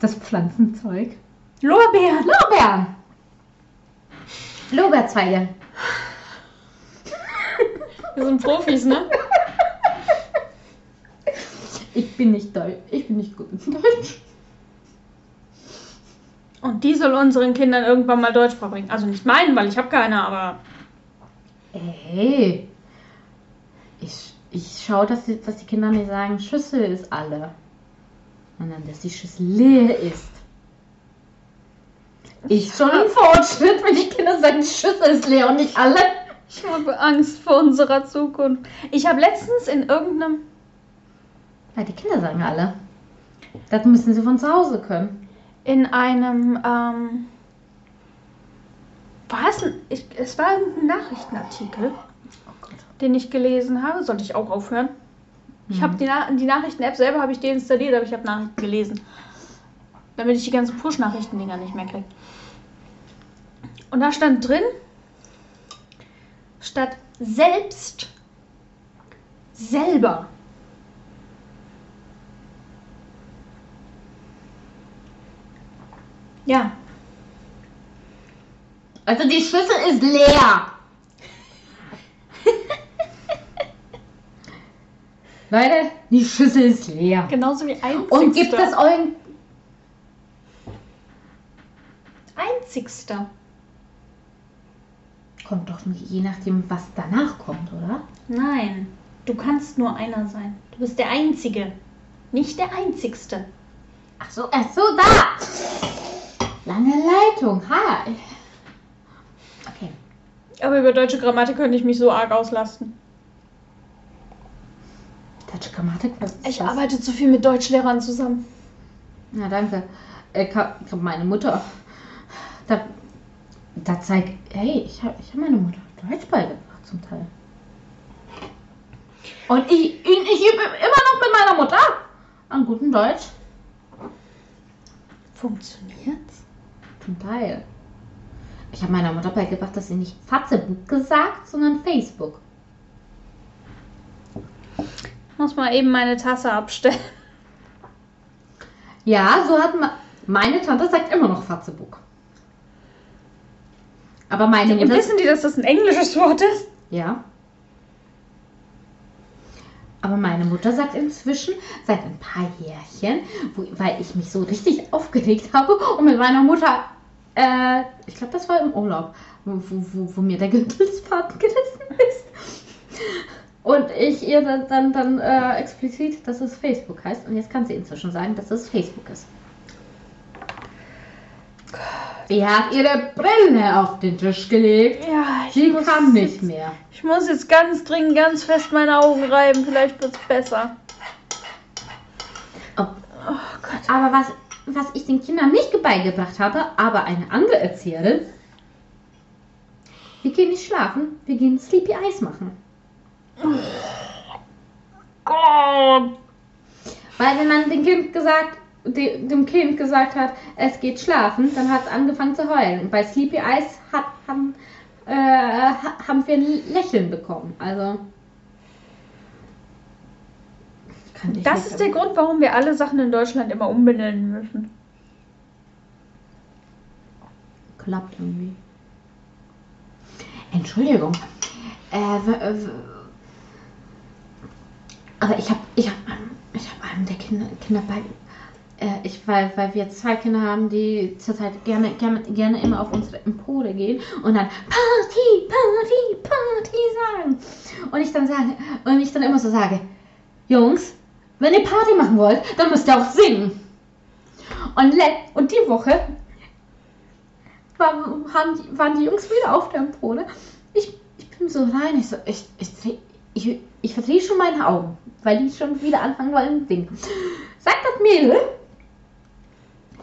Das Pflanzenzeug? Lorbeeren. Lorbeeren! Lorbeerzweige. Wir sind Profis, ne? Ich bin nicht Deutsch. Ich bin nicht gut in Deutsch. Und die soll unseren Kindern irgendwann mal Deutsch beibringen. Also nicht meinen, weil ich habe keine, aber. Ey. Ich, ich schaue, dass die, dass die Kinder nicht sagen, Schüssel ist alle. Sondern dass die Schüssel leer ist. Ist schon ein Fortschritt, wenn die Kinder sagen, die Schüssel ist leer und nicht alle. Ich habe Angst vor unserer Zukunft. Ich habe letztens in irgendeinem. Ja, die Kinder sagen alle. Das müssen sie von zu Hause können. In einem. Ähm, war es, ich, es war ein Nachrichtenartikel, Oh den ich gelesen habe. Sollte ich auch aufhören? Ich Mhm. habe die, Na die Nachrichten-App selber habe ich deinstalliert, aber ich habe Nachrichten gelesen. Damit ich die ganzen Push-Nachrichten-Dinger nicht mehr kriege. Und da stand drin, statt selbst, selber. Ja, Also die Schüssel ist leer. Leute, die Schüssel ist leer. genauso wie einzigster. Und gibt es euren. einzigster. Kommt doch je nachdem, was danach kommt, oder? Nein, du kannst nur einer sein. Du bist der Einzige, nicht der Einzigste. Ach so, ach so, da. Lange Leitung. Ha. Okay. Aber über deutsche Grammatik könnte ich mich so arg auslasten. Deutsche Grammatik. was ist Ich das? arbeite zu viel mit Deutschlehrern zusammen. Na, danke. Äh, meine Mutter. Da, da zeigt. Hey, ich habe ich hab meine Mutter Deutsch beigebracht zum Teil. Und ich, ich, ich übe immer noch mit meiner Mutter an guten Deutsch. Funktioniert's? Zum Teil. Ich habe meiner Mutter beigebracht, dass sie nicht Facebook gesagt, sondern Facebook. Muss mal eben meine Tasse abstellen. Ja, so hat ma meine Tante sagt immer noch Facebook. Aber meine Mutter. Wissen die, dass das ein englisches Wort ist? Ja. Aber meine Mutter sagt inzwischen seit ein paar Jährchen, wo, weil ich mich so richtig aufgeregt habe und mit meiner Mutter, äh, ich glaube, das war im Urlaub, wo, wo, wo, wo mir der Gürtelsfaden gerissen ist. Und ich ihr dann, dann, dann äh, explizit, dass es Facebook heißt. Und jetzt kann sie inzwischen sagen, dass es Facebook ist. Sie hat ihre Brille auf den Tisch gelegt. Ja, ich Sie muss, kann nicht mehr. Ich muss jetzt ganz dringend ganz fest meine Augen reiben. Vielleicht wird's besser. Oh. Aber was, was ich den Kindern nicht beigebracht habe, aber eine andere Erzieherin, wir gehen nicht schlafen, wir gehen Sleepy Eyes machen. Gott. Weil wenn man dem Kind gesagt, de, dem Kind gesagt hat, es geht schlafen, dann hat es angefangen zu heulen. Und bei Sleepy Eyes hat, haben, äh, ha- haben wir ein Lächeln bekommen. Also. Kann ich Das ist der Grund, warum wir alle Sachen in Deutschland immer umbenennen müssen. klappt irgendwie. Entschuldigung. Äh, aber ich habe ich hab, einem- ich hab einem der Kinder, Kinder bei. Äh, ich, weil, weil wir zwei Kinder haben, die zurzeit gerne, gerne, gerne immer auf unsere Empore gehen und dann Party, Party, Party sagen. Und ich dann sage, und ich dann immer so sage, Jungs, wenn ihr Party machen wollt, dann müsst ihr auch singen. Und, und die Woche war, haben die, waren die Jungs wieder auf der Empore. Ich, ich bin so rein, ich so, ich, ich, ich, ich verdrehe schon meine Augen, weil die schon wieder anfangen wollen singen. Sagt das Mädel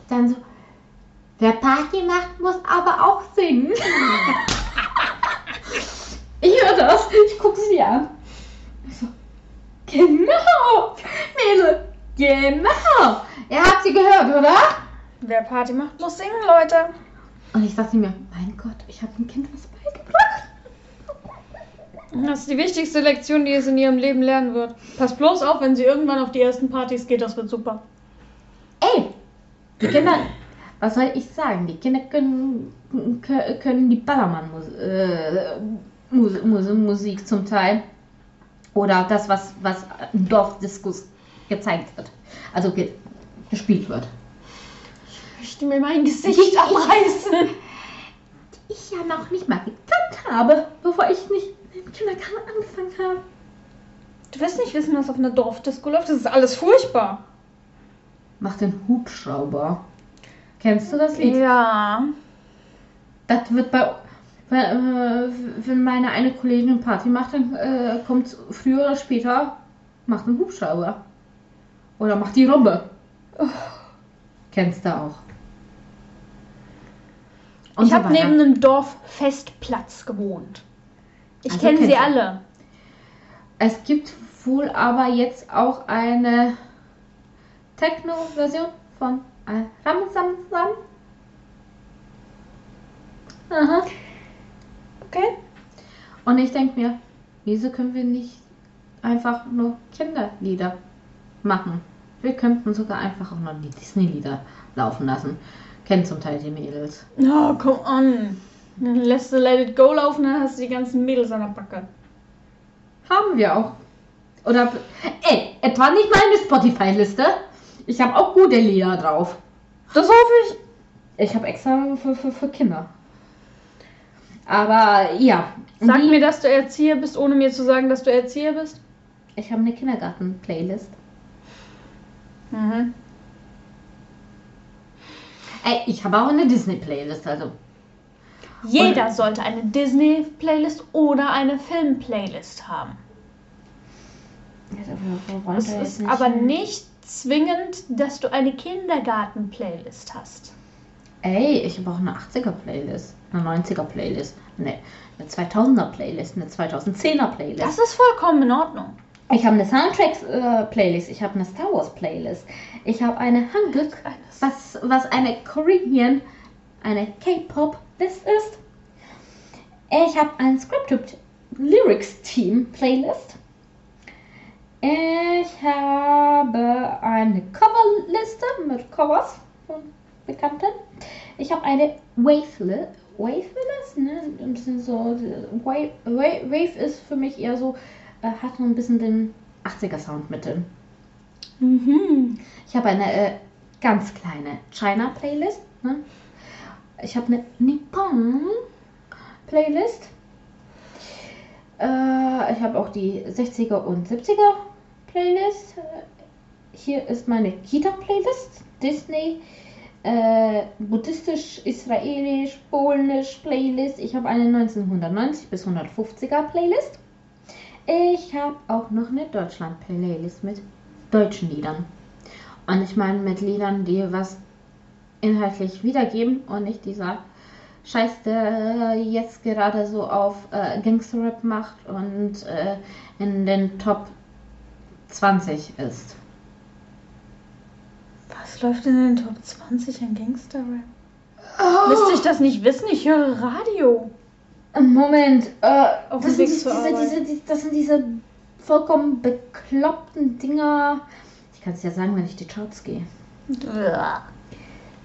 dann so, wer Party macht, muss aber auch singen. ich höre das, ich gucke sie an. Ich so, genau, Mädel, genau. Ihr habt sie gehört, oder? Wer Party macht, muss singen, Leute. Und ich dachte mir, mein Gott, ich habe dem Kind was beigebracht. Das ist die wichtigste Lektion, die es in ihrem Leben lernen wird. Pass bloß auf, wenn sie irgendwann auf die ersten Partys geht, das wird super. Ey, die Kinder, was soll ich sagen? Die Kinder können, kö- können die Ballermann-Musik äh, zum Teil. Oder das, was, was im Dorfdiskus gezeigt wird. Also ge gespielt wird. Ich möchte mir mein Gesicht abreißen. Ich ja noch nicht mal gekannt habe, bevor ich nicht im Kindergarten angefangen habe. Du wirst nicht wissen, was auf einer Dorfdisco läuft. Das ist alles furchtbar. Mach den Hubschrauber. Kennst du das Lied? Ja. Das wird bei. Wenn, äh, wenn meine eine Kollegin Party macht, dann äh, kommt früher oder später, macht einen Hubschrauber. Oder macht die Robbe. Kennst du auch. Und ich habe neben einem Dorffestplatz gewohnt. Ich Also kenne sie alle. Es gibt wohl aber jetzt auch eine Techno-Version von äh, Ramsam Sam. Aha. Okay. Und ich denke mir, wieso können wir nicht einfach nur Kinderlieder machen? Wir könnten sogar einfach auch noch die Disney-Lieder laufen lassen. Kennen zum Teil die Mädels. Oh, come on. Dann lässt du Let It Go laufen, dann hast du die ganzen Mädels an der Backe. Haben wir auch. Oder, ey, etwa nicht meine Spotify-Liste. Ich habe auch gute Lieder drauf. Das hoffe ich. Ich habe extra für, für, für Kinder. Aber ja. Sag die- mir, dass du Erzieher bist, ohne mir zu sagen, dass du Erzieher bist. Ich habe eine Kindergarten-Playlist. Mhm. Ey, ich habe auch eine Disney-Playlist, also. Jeder sollte eine Disney-Playlist oder eine Film-Playlist haben. Es ist aber nicht zwingend, dass du eine Kindergarten-Playlist hast. Ey, ich habe auch eine 80er-Playlist, eine 90er-Playlist, eine, eine 2000er-Playlist, eine 2010er-Playlist. Das ist vollkommen in Ordnung. Ich habe eine Soundtracks-Playlist, ich habe eine Star Wars-Playlist, ich habe eine Hanguk, was, was eine Korean, eine K-Pop-List ist. Ich habe ein Scripted Lyrics Team Playlist. Ich habe eine Coverliste mit Covers von Bekannten. Ich habe eine Wave Wave-List, ne? So Wave, Wave, Wave ist für mich eher so, äh, hat so ein bisschen den 80er Sound mit drin. Mhm. Ich habe eine äh, ganz kleine China-Playlist. Ne? Ich habe eine Nippon-Playlist. Äh, ich habe auch die 60er und 70er Playlist. Äh, Hier ist meine Kita-Playlist. Disney, äh, buddhistisch, israelisch, polnisch Playlist. Ich habe eine 1990 bis 150er Playlist. Ich habe auch noch eine Deutschland-Playlist mit deutschen Liedern. Und ich meine mit Liedern, die was inhaltlich wiedergeben und nicht dieser Scheiß, der jetzt gerade so auf äh, Gangster-Rap macht und äh, in den Top 20 ist. Was läuft in den Top 20 an Gangster-Rap? Müsste ich das nicht wissen? Ich höre Radio. Moment, äh, das, sind zur diese, diese, die, das sind diese vollkommen bekloppten Dinger. Ich kann es ja sagen, wenn ich die Charts gehe.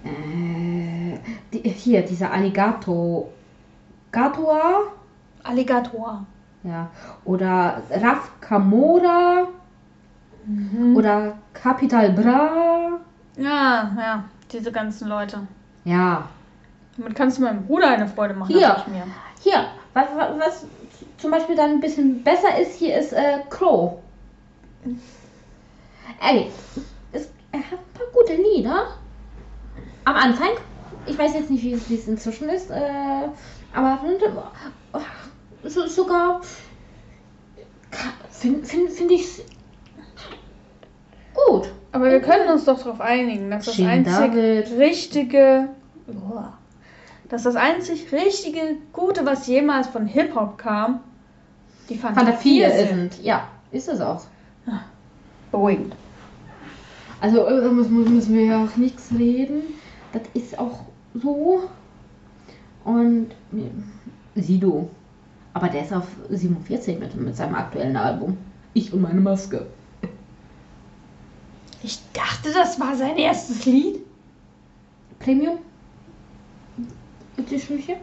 Äh, die, hier, dieser Alligator. Gatua, Alligator. ja. Oder Raf Kamora Mhm. oder Capital Bra. Ja, ja, diese ganzen Leute. Ja. Damit kannst du meinem Bruder eine Freude machen. Hier. sag ich mir. Hier, was, was, was zum Beispiel dann ein bisschen besser ist, hier ist äh, Crow. Ey, es, er hat ein paar gute Lieder. Am Anfang. Ich weiß jetzt nicht, wie es, wie es inzwischen ist. Äh, aber äh, so, sogar finde find, find ich gut. Aber wir können uns doch darauf einigen, dass das Shin einzig David. richtige, dass das einzig richtige Gute, was jemals von Hip Hop kam, die Fanta Fantasie 4 sind. sind. Ja, ist es auch. Beruhigend. Also äh, müssen, müssen wir ja auch nichts reden. Das ist auch so. Und äh, Sido. Aber der ist auf 47 mit, mit seinem aktuellen Album. Ich und meine Maske. Ich dachte, das war sein erstes Lied. Premium. Edition hier.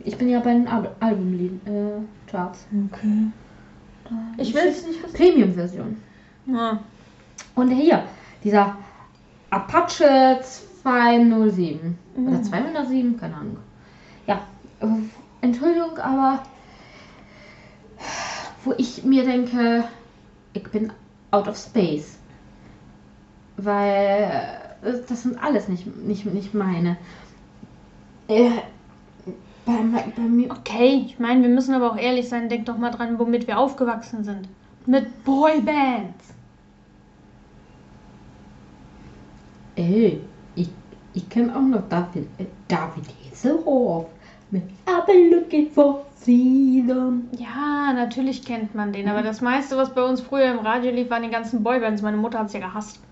Ich bin ja bei den Al Album-Charts. Okay. Ich will es nicht. Premium-Version. Ja. Und hier, dieser Apache 207. Oder Mhm. 207, keine Ahnung. Ja, äh, Entschuldigung, aber wo ich mir denke, ich bin out of space. Weil äh, das sind alles nicht, nicht, nicht meine. Äh, bei, bei mir. Okay, ich meine, wir müssen aber auch ehrlich sein. Denk doch mal dran, womit wir aufgewachsen sind. Mit Boybands. Ey, ich, Ich kenne auch noch David, äh, David Hasselhoff mit been looking for freedom. Ja, natürlich kennt man den, aber das meiste, was bei uns früher im Radio lief, waren die ganzen Boybands. Meine Mutter hat es ja gehasst.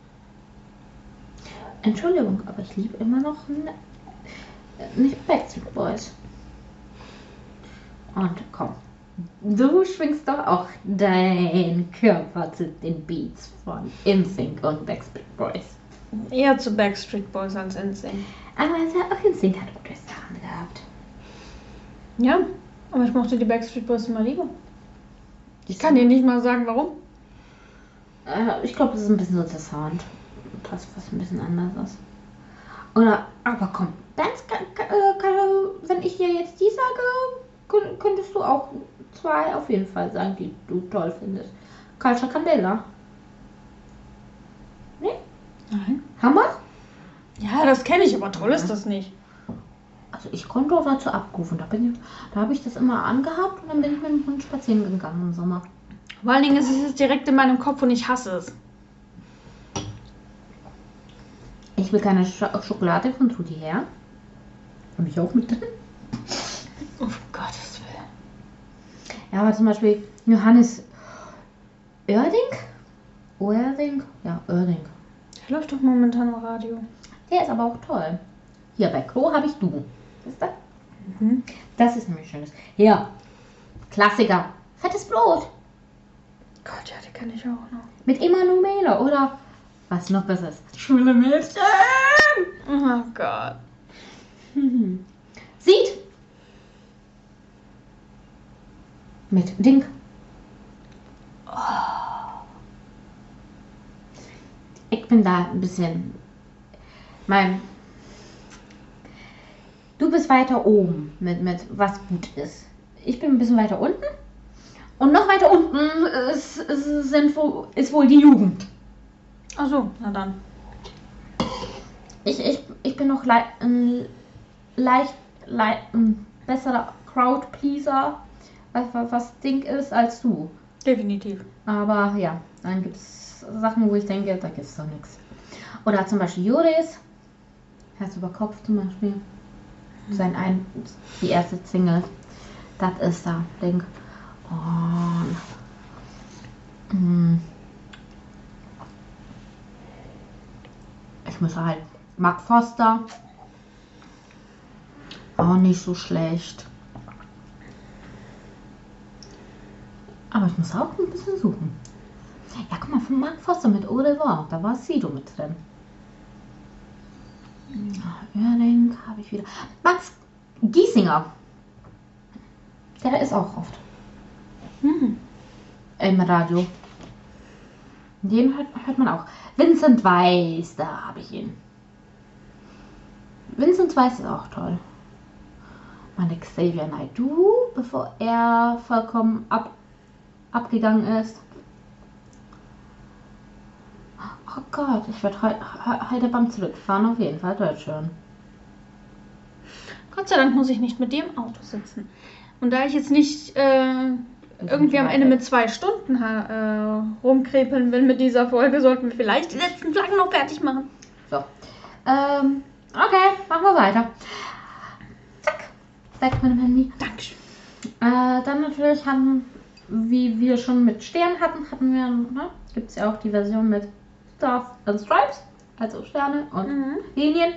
Entschuldigung, aber ich liebe immer noch äh, nicht Backstreet Boys. Und komm, du schwingst doch auch deinen Körper zu den Beats von InSync und Backstreet Boys. Eher zu Backstreet Boys als NSYNC. Aber also auch InSync hat gute Sachen gehabt. Ja, aber ich mochte die Backstreet Boys immer lieber. Ich kann dir nicht mal sagen, warum. Äh, ich glaube, das ist ein bisschen so der Sound. Das, was ein bisschen anders ist. Oder, aber komm, kann, kann, äh, kann, wenn ich dir jetzt die sage, könnt- könntest du auch zwei auf jeden Fall sagen, die du toll findest. Culture Candela. Nein. Hammer? Ja, das kenne ich, aber toll ist das nicht. Also ich konnte auch dazu abrufen. Da, bin ich, da habe ich das immer angehabt und dann bin ich mit dem Hund spazieren gegangen im Sommer. Vor allen Dingen ist es direkt in meinem Kopf und ich hasse es. Ich will keine Sch Schokolade von Tutti her. Habe ich auch mit drin? Auf Gottes Willen. Ja, aber zum Beispiel Johannes Oerding? Oerding? Ja, Oerding. Der läuft doch momentan im Radio. Der ist aber auch toll. Hier bei Klo habe ich du. Ist das? Mhm. Das ist nämlich schönes. Hier. Klassiker. Fettes Brot. Gott, ja, die kenne ich auch noch. Mit Emanuele. Oder was noch besser ist. Schwule Mädchen. Oh Gott. Mhm. Sieht. Mit Ding. Ich bin da ein bisschen. Mein. Du bist weiter oben mit, mit was gut ist. Ich bin ein bisschen weiter unten. Und noch weiter unten ist, ist, sind, ist wohl die Jugend. Ach so, na dann. Ich, ich, ich bin noch lei ein leicht, lei ein besserer Crowd-Pleaser, was, was, Ding ist, als du. Definitiv. Aber ja, dann gibt es Sachen, wo ich denke, da gibt es doch nichts. Oder zum Beispiel Juris, Herz über Kopf zum Beispiel. Sein ein, die erste Single, das ist da Ding. Und mm, ich muss halt Mark Foster. Auch nicht so schlecht. Aber ich muss auch ein bisschen suchen. Ja, guck mal, von Mark Foster mit revoir. Da war Sido mit drin. Ja, Oerding habe ich wieder. Max Giesinger. Der ist auch oft Hm. im Radio. Den hört, hört man auch. Vincent Weiss, da habe ich ihn. Vincent Weiss ist auch toll. Meine Xavier Naidoo, bevor er vollkommen ab, abgegangen ist. Oh Gott, ich werde heu, he- heute beim Zurückfahren auf jeden Fall Deutsch hören. Gott sei Dank muss ich nicht mit im Auto sitzen. Und da ich jetzt nicht äh, irgendwie am Ende mit zwei Stunden äh, rumkrepeln will mit dieser Folge, sollten wir vielleicht die letzten Flaggen noch fertig machen. So. Ähm, okay, machen wir weiter. Zack. Weg mit dem Handy. Dankeschön. Äh, dann natürlich haben, wie wir schon mit Sternen hatten, hatten wir, ne, gibt es ja auch die Version mit Stars and Stripes, also Sterne und Mhm. Linien.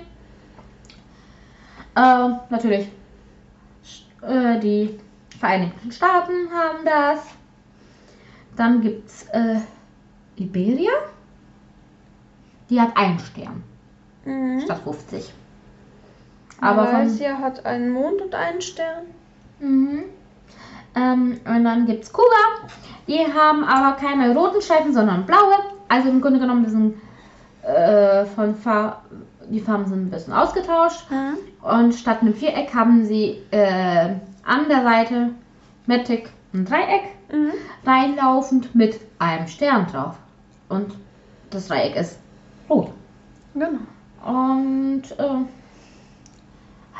Äh, natürlich, äh, die Vereinigten Staaten haben das. Dann gibt es äh, Iberia. Die hat einen Stern Mhm. statt 50. Aber von, Malaysia hat einen Mond und einen Stern. Mhm. Ähm, und dann gibt es Kuba. Die haben aber keine roten Streifen, sondern blaue. Also im Grunde genommen, die sind äh, von Far die Farben sind ein bisschen ausgetauscht. Mhm. Und statt einem Viereck haben sie äh, an der Seite mittig ein Dreieck Mhm. reinlaufend mit einem Stern drauf. Und das Dreieck ist rot. Genau. Und äh, ah,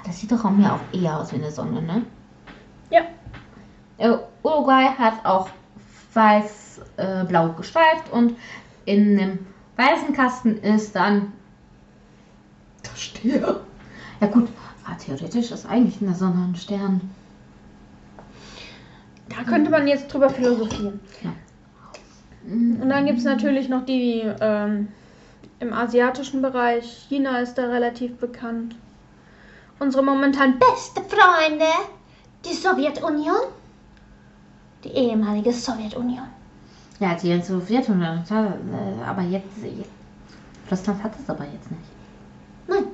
das sieht doch auch mehr auch eher aus wie eine Sonne, ne? Ja. Äh, Uruguay hat auch weiß-blau gestreift und in einem weißen Kasten ist dann Verstehe. Ja gut, aber theoretisch ist eigentlich eine Sonne ein Stern. Da könnte man jetzt drüber philosophieren. Ja. Und dann gibt es natürlich noch die ähm, im asiatischen Bereich. China ist da relativ bekannt. Unsere momentan Beste Freunde, die Sowjetunion. Die ehemalige Sowjetunion. Ja, die Sowjetunion, äh, aber jetzt, jetzt. Russland hat es aber jetzt nicht. Nein,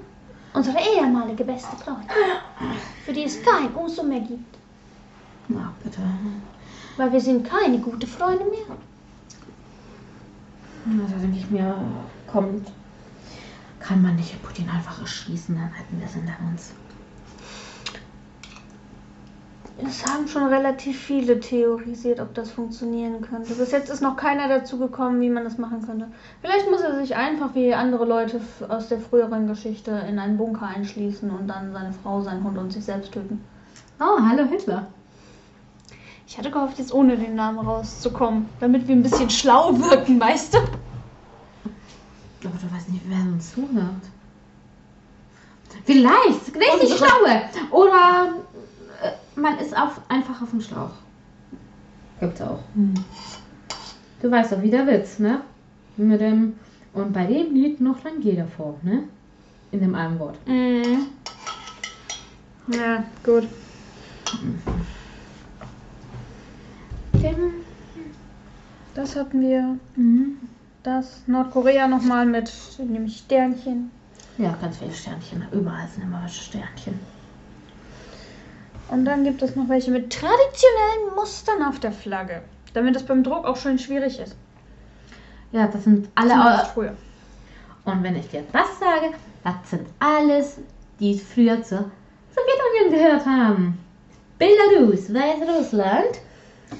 unsere ehemalige beste Freundin. Für die es kein Uso mehr gibt. Na, bitte. Weil wir sind keine gute Freunde mehr. Also denke ich mir, kommt, kann man nicht Putin einfach erschießen, dann hätten wir es hinter uns. Es haben schon relativ viele theorisiert, ob das funktionieren könnte. Bis jetzt ist noch keiner dazu gekommen, wie man das machen könnte. Vielleicht muss er sich einfach wie andere Leute aus der früheren Geschichte in einen Bunker einschließen und dann seine Frau, seinen Hund und sich selbst töten. Oh, hallo Hitler. Ich hatte gehofft, jetzt ohne den Namen rauszukommen, damit wir ein bisschen schlau wirken, weißt du? Aber du weißt nicht, wer uns zuhört. Vielleicht, richtig Unsere- schlaue. Oder äh, man ist auf, einfach auf dem Schlauch. Gibt's auch. Du weißt doch, wie der Witz, ne? Mit dem, und bei dem Lied noch lang geht davor, ne? In dem einen Wort. Mhm. Ja, gut. Das hatten wir. Mhm. Das Nordkorea nochmal mit nämlich Sternchen. Ja, ganz viele Sternchen. Überall sind immer Sternchen. Und dann gibt es noch welche mit traditionellen Mustern auf der Flagge. Damit es beim Druck auch schön schwierig ist. Ja, das sind alle. Früher. Und wenn ich dir das sage, das sind alles, die früher zur Sowjetunion gehört haben. Belarus, Weißrussland,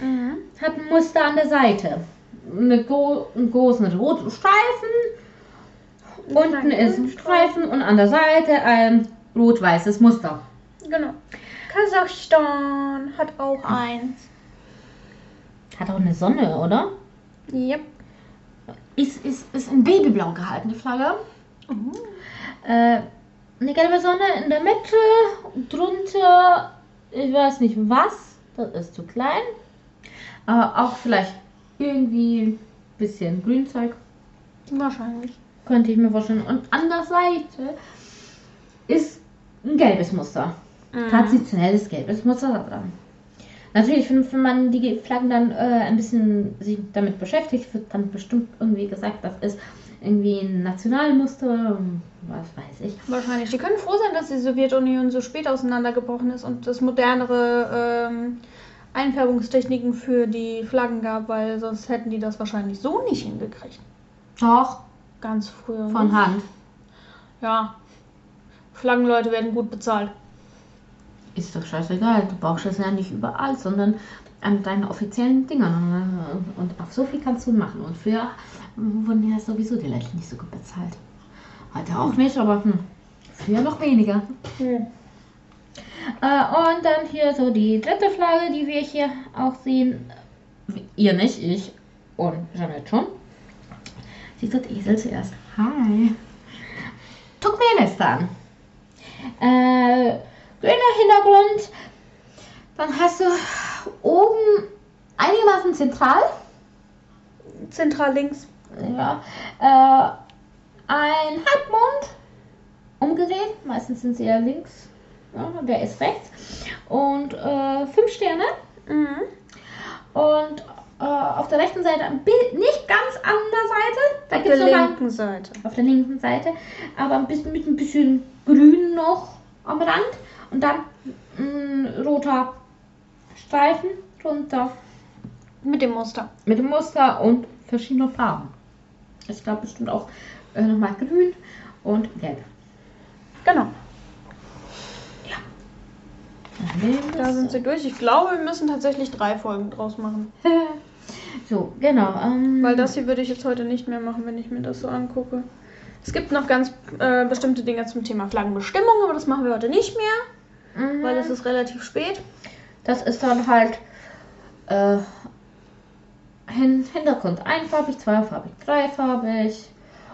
Mhm. hat ein Muster an der Seite. Eine gro einen großen roten Streifen. Unten ist ein Streifen und an der Seite ein rot-weißes Muster. Genau. Kasachstan hat auch eins. Hat auch eine Sonne, oder? Yep. Ist, ist, ist in Babyblau gehalten, die Flagge. Äh, eine gelbe Sonne in der Mitte, drunter, ich weiß nicht was, das ist zu klein. Aber auch vielleicht irgendwie ein bisschen Grünzeug, Wahrscheinlich. könnte ich mir vorstellen. Und an der Seite ist ein gelbes Muster. Mhm. Traditionelles gelbes Muster da dran. Natürlich, wenn, wenn man die Flaggen dann äh, ein bisschen sich damit beschäftigt, wird dann bestimmt irgendwie gesagt, das ist irgendwie ein Nationalmuster, was weiß ich. Wahrscheinlich. Die können froh sein, dass die Sowjetunion so spät auseinandergebrochen ist und es modernere ähm, Einfärbungstechniken für die Flaggen gab, weil sonst hätten die das wahrscheinlich so nicht hingekriegt. Doch, Ganz früher. von ne? Hand. Ja. Flaggenleute werden gut bezahlt. Ist doch scheißegal, du brauchst das ja nicht überall, sondern an deinen offiziellen Dingern. Und auf so viel kannst du machen. Und früher wurden ja sowieso die Leute nicht so gut bezahlt. Heute auch nicht, aber hm, früher noch weniger. Äh, und dann hier so die dritte Flagge, die wir hier auch sehen. Ihr nicht, ich und Janet schon. Du, der Esel zuerst. Hi. Turkmenistan. Äh, grüner Hintergrund. Dann hast du oben einigermaßen zentral. Zentral links. Ja, äh, ein Halbmond umgedreht. Meistens sind sie ja links. Ja, der ist rechts. Und äh, fünf Sterne. Mhm. Und äh, auf der rechten Seite nicht ganz an der Seite. Da Auf gibt es der linken Seite. auf der linken Seite, aber ein bisschen mit ein bisschen grün noch am Rand und dann ein roter Streifen drunter Mit dem Muster. mit dem Muster und verschiedene Farben. Ich glaube bestimmt auch äh, nochmal grün und gelb. Genau. Da sind sie durch. Ich glaube, wir müssen tatsächlich drei Folgen draus machen. so, genau. Ähm, Weil das hier würde ich jetzt heute nicht mehr machen, wenn ich mir das so angucke. Es gibt noch ganz äh, bestimmte Dinge zum Thema Flaggenbestimmung, aber das machen wir heute nicht mehr, mhm. weil es ist relativ spät. Das ist dann halt äh, Hin Hintergrund einfarbig, zweifarbig, dreifarbig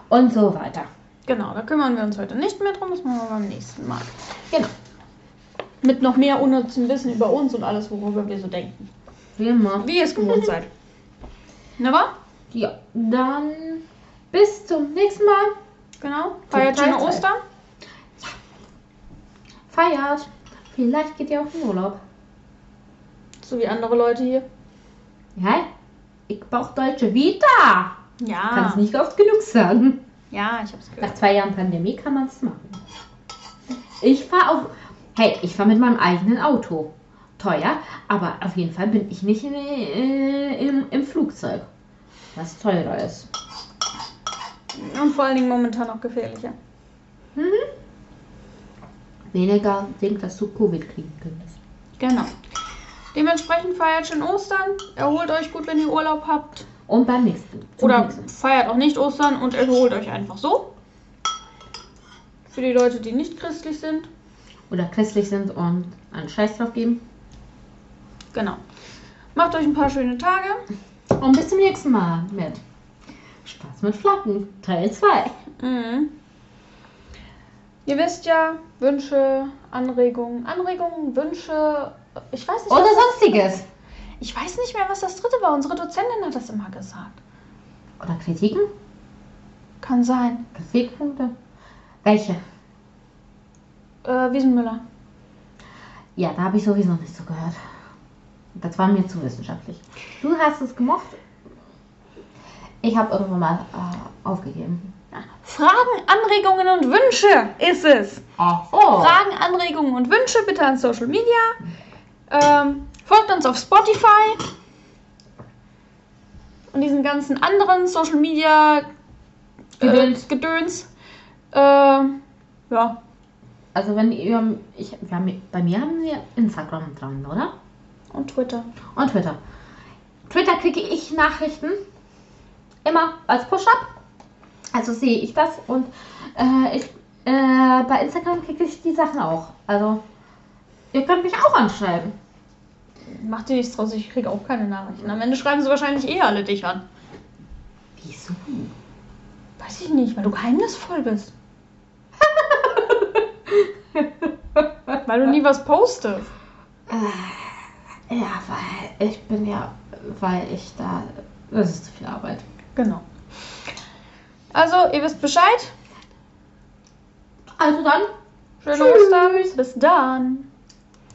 und so weiter. Genau, da kümmern wir uns heute nicht mehr drum, das machen wir beim nächsten Mal. Genau. Mit noch mehr unnützem Wissen über uns und alles, worüber wir so denken. Wie immer. Wie ihr es gewohnt seid. Na wa? Ja, dann bis zum nächsten Mal. Genau. Feiert schöne. Ostern. Feiert. Vielleicht geht ihr auch in Urlaub. So wie andere Leute hier. Ja, ich brauche deutsche Vita. Ja. Kann es nicht oft genug sagen. Ja, ich hab's gehört. Nach zwei Jahren Pandemie kann man es machen. Ich fahre auf. Hey, ich fahre mit meinem eigenen Auto. Teuer, aber auf jeden Fall bin ich nicht in, äh, im, im Flugzeug. Was teurer ist. Und vor allen Dingen momentan auch gefährlicher. Weniger Ding, dass du Covid kriegen könntest. Genau. Dementsprechend feiert schön Ostern. Erholt euch gut, wenn ihr Urlaub habt. Und beim nächsten. Oder nächsten. feiert auch nicht Ostern und erholt euch einfach so. Für die Leute, die nicht christlich sind. Oder christlich sind und einen Scheiß drauf geben. Genau. Macht euch ein paar schöne Tage. Und bis zum nächsten Mal mit Spaß mit Flaggen, Teil 2. Mhm. Ihr wisst ja, Wünsche, Anregungen, Anregungen, Wünsche. Ich weiß nicht, Oder sonstiges. ich weiß nicht mehr, was das dritte war. Unsere Dozentin hat das immer gesagt. Oder Kritiken? Kann sein. Kritikpunkte? Welche? Äh, Wiesenmüller. Ja, da habe ich sowieso nicht so gehört. Das war mir zu wissenschaftlich. Du hast es gemocht. Ich habe irgendwann mal äh, aufgegeben. Fragen, Anregungen und Wünsche ist es. Ach so. Fragen, Anregungen und Wünsche bitte an Social Media. Ähm, folgt uns auf Spotify. Und diesen ganzen anderen Social Media Gedöns. Gedöns. Gedöns. Ähm, ja, Also wenn ihr, ich, wir haben, bei mir haben wir Instagram dran, oder? und Twitter. Und Twitter. Twitter kriege ich Nachrichten immer als Push-Up. Also sehe ich das und äh, ich, äh, bei Instagram kriege ich die Sachen auch. Also ihr könnt mich auch anschreiben. Macht dir nichts draus, ich kriege auch keine Nachrichten. Am Ende schreiben sie wahrscheinlich eh alle dich an. Wieso? Weiß ich nicht, weil du geheimnisvoll bist. weil du nie was postest. Ja, weil ich bin ja, weil ich da, das ist zu viel Arbeit. Genau. Also, ihr wisst Bescheid. Also dann, Schöne. Ostern. Bis dann.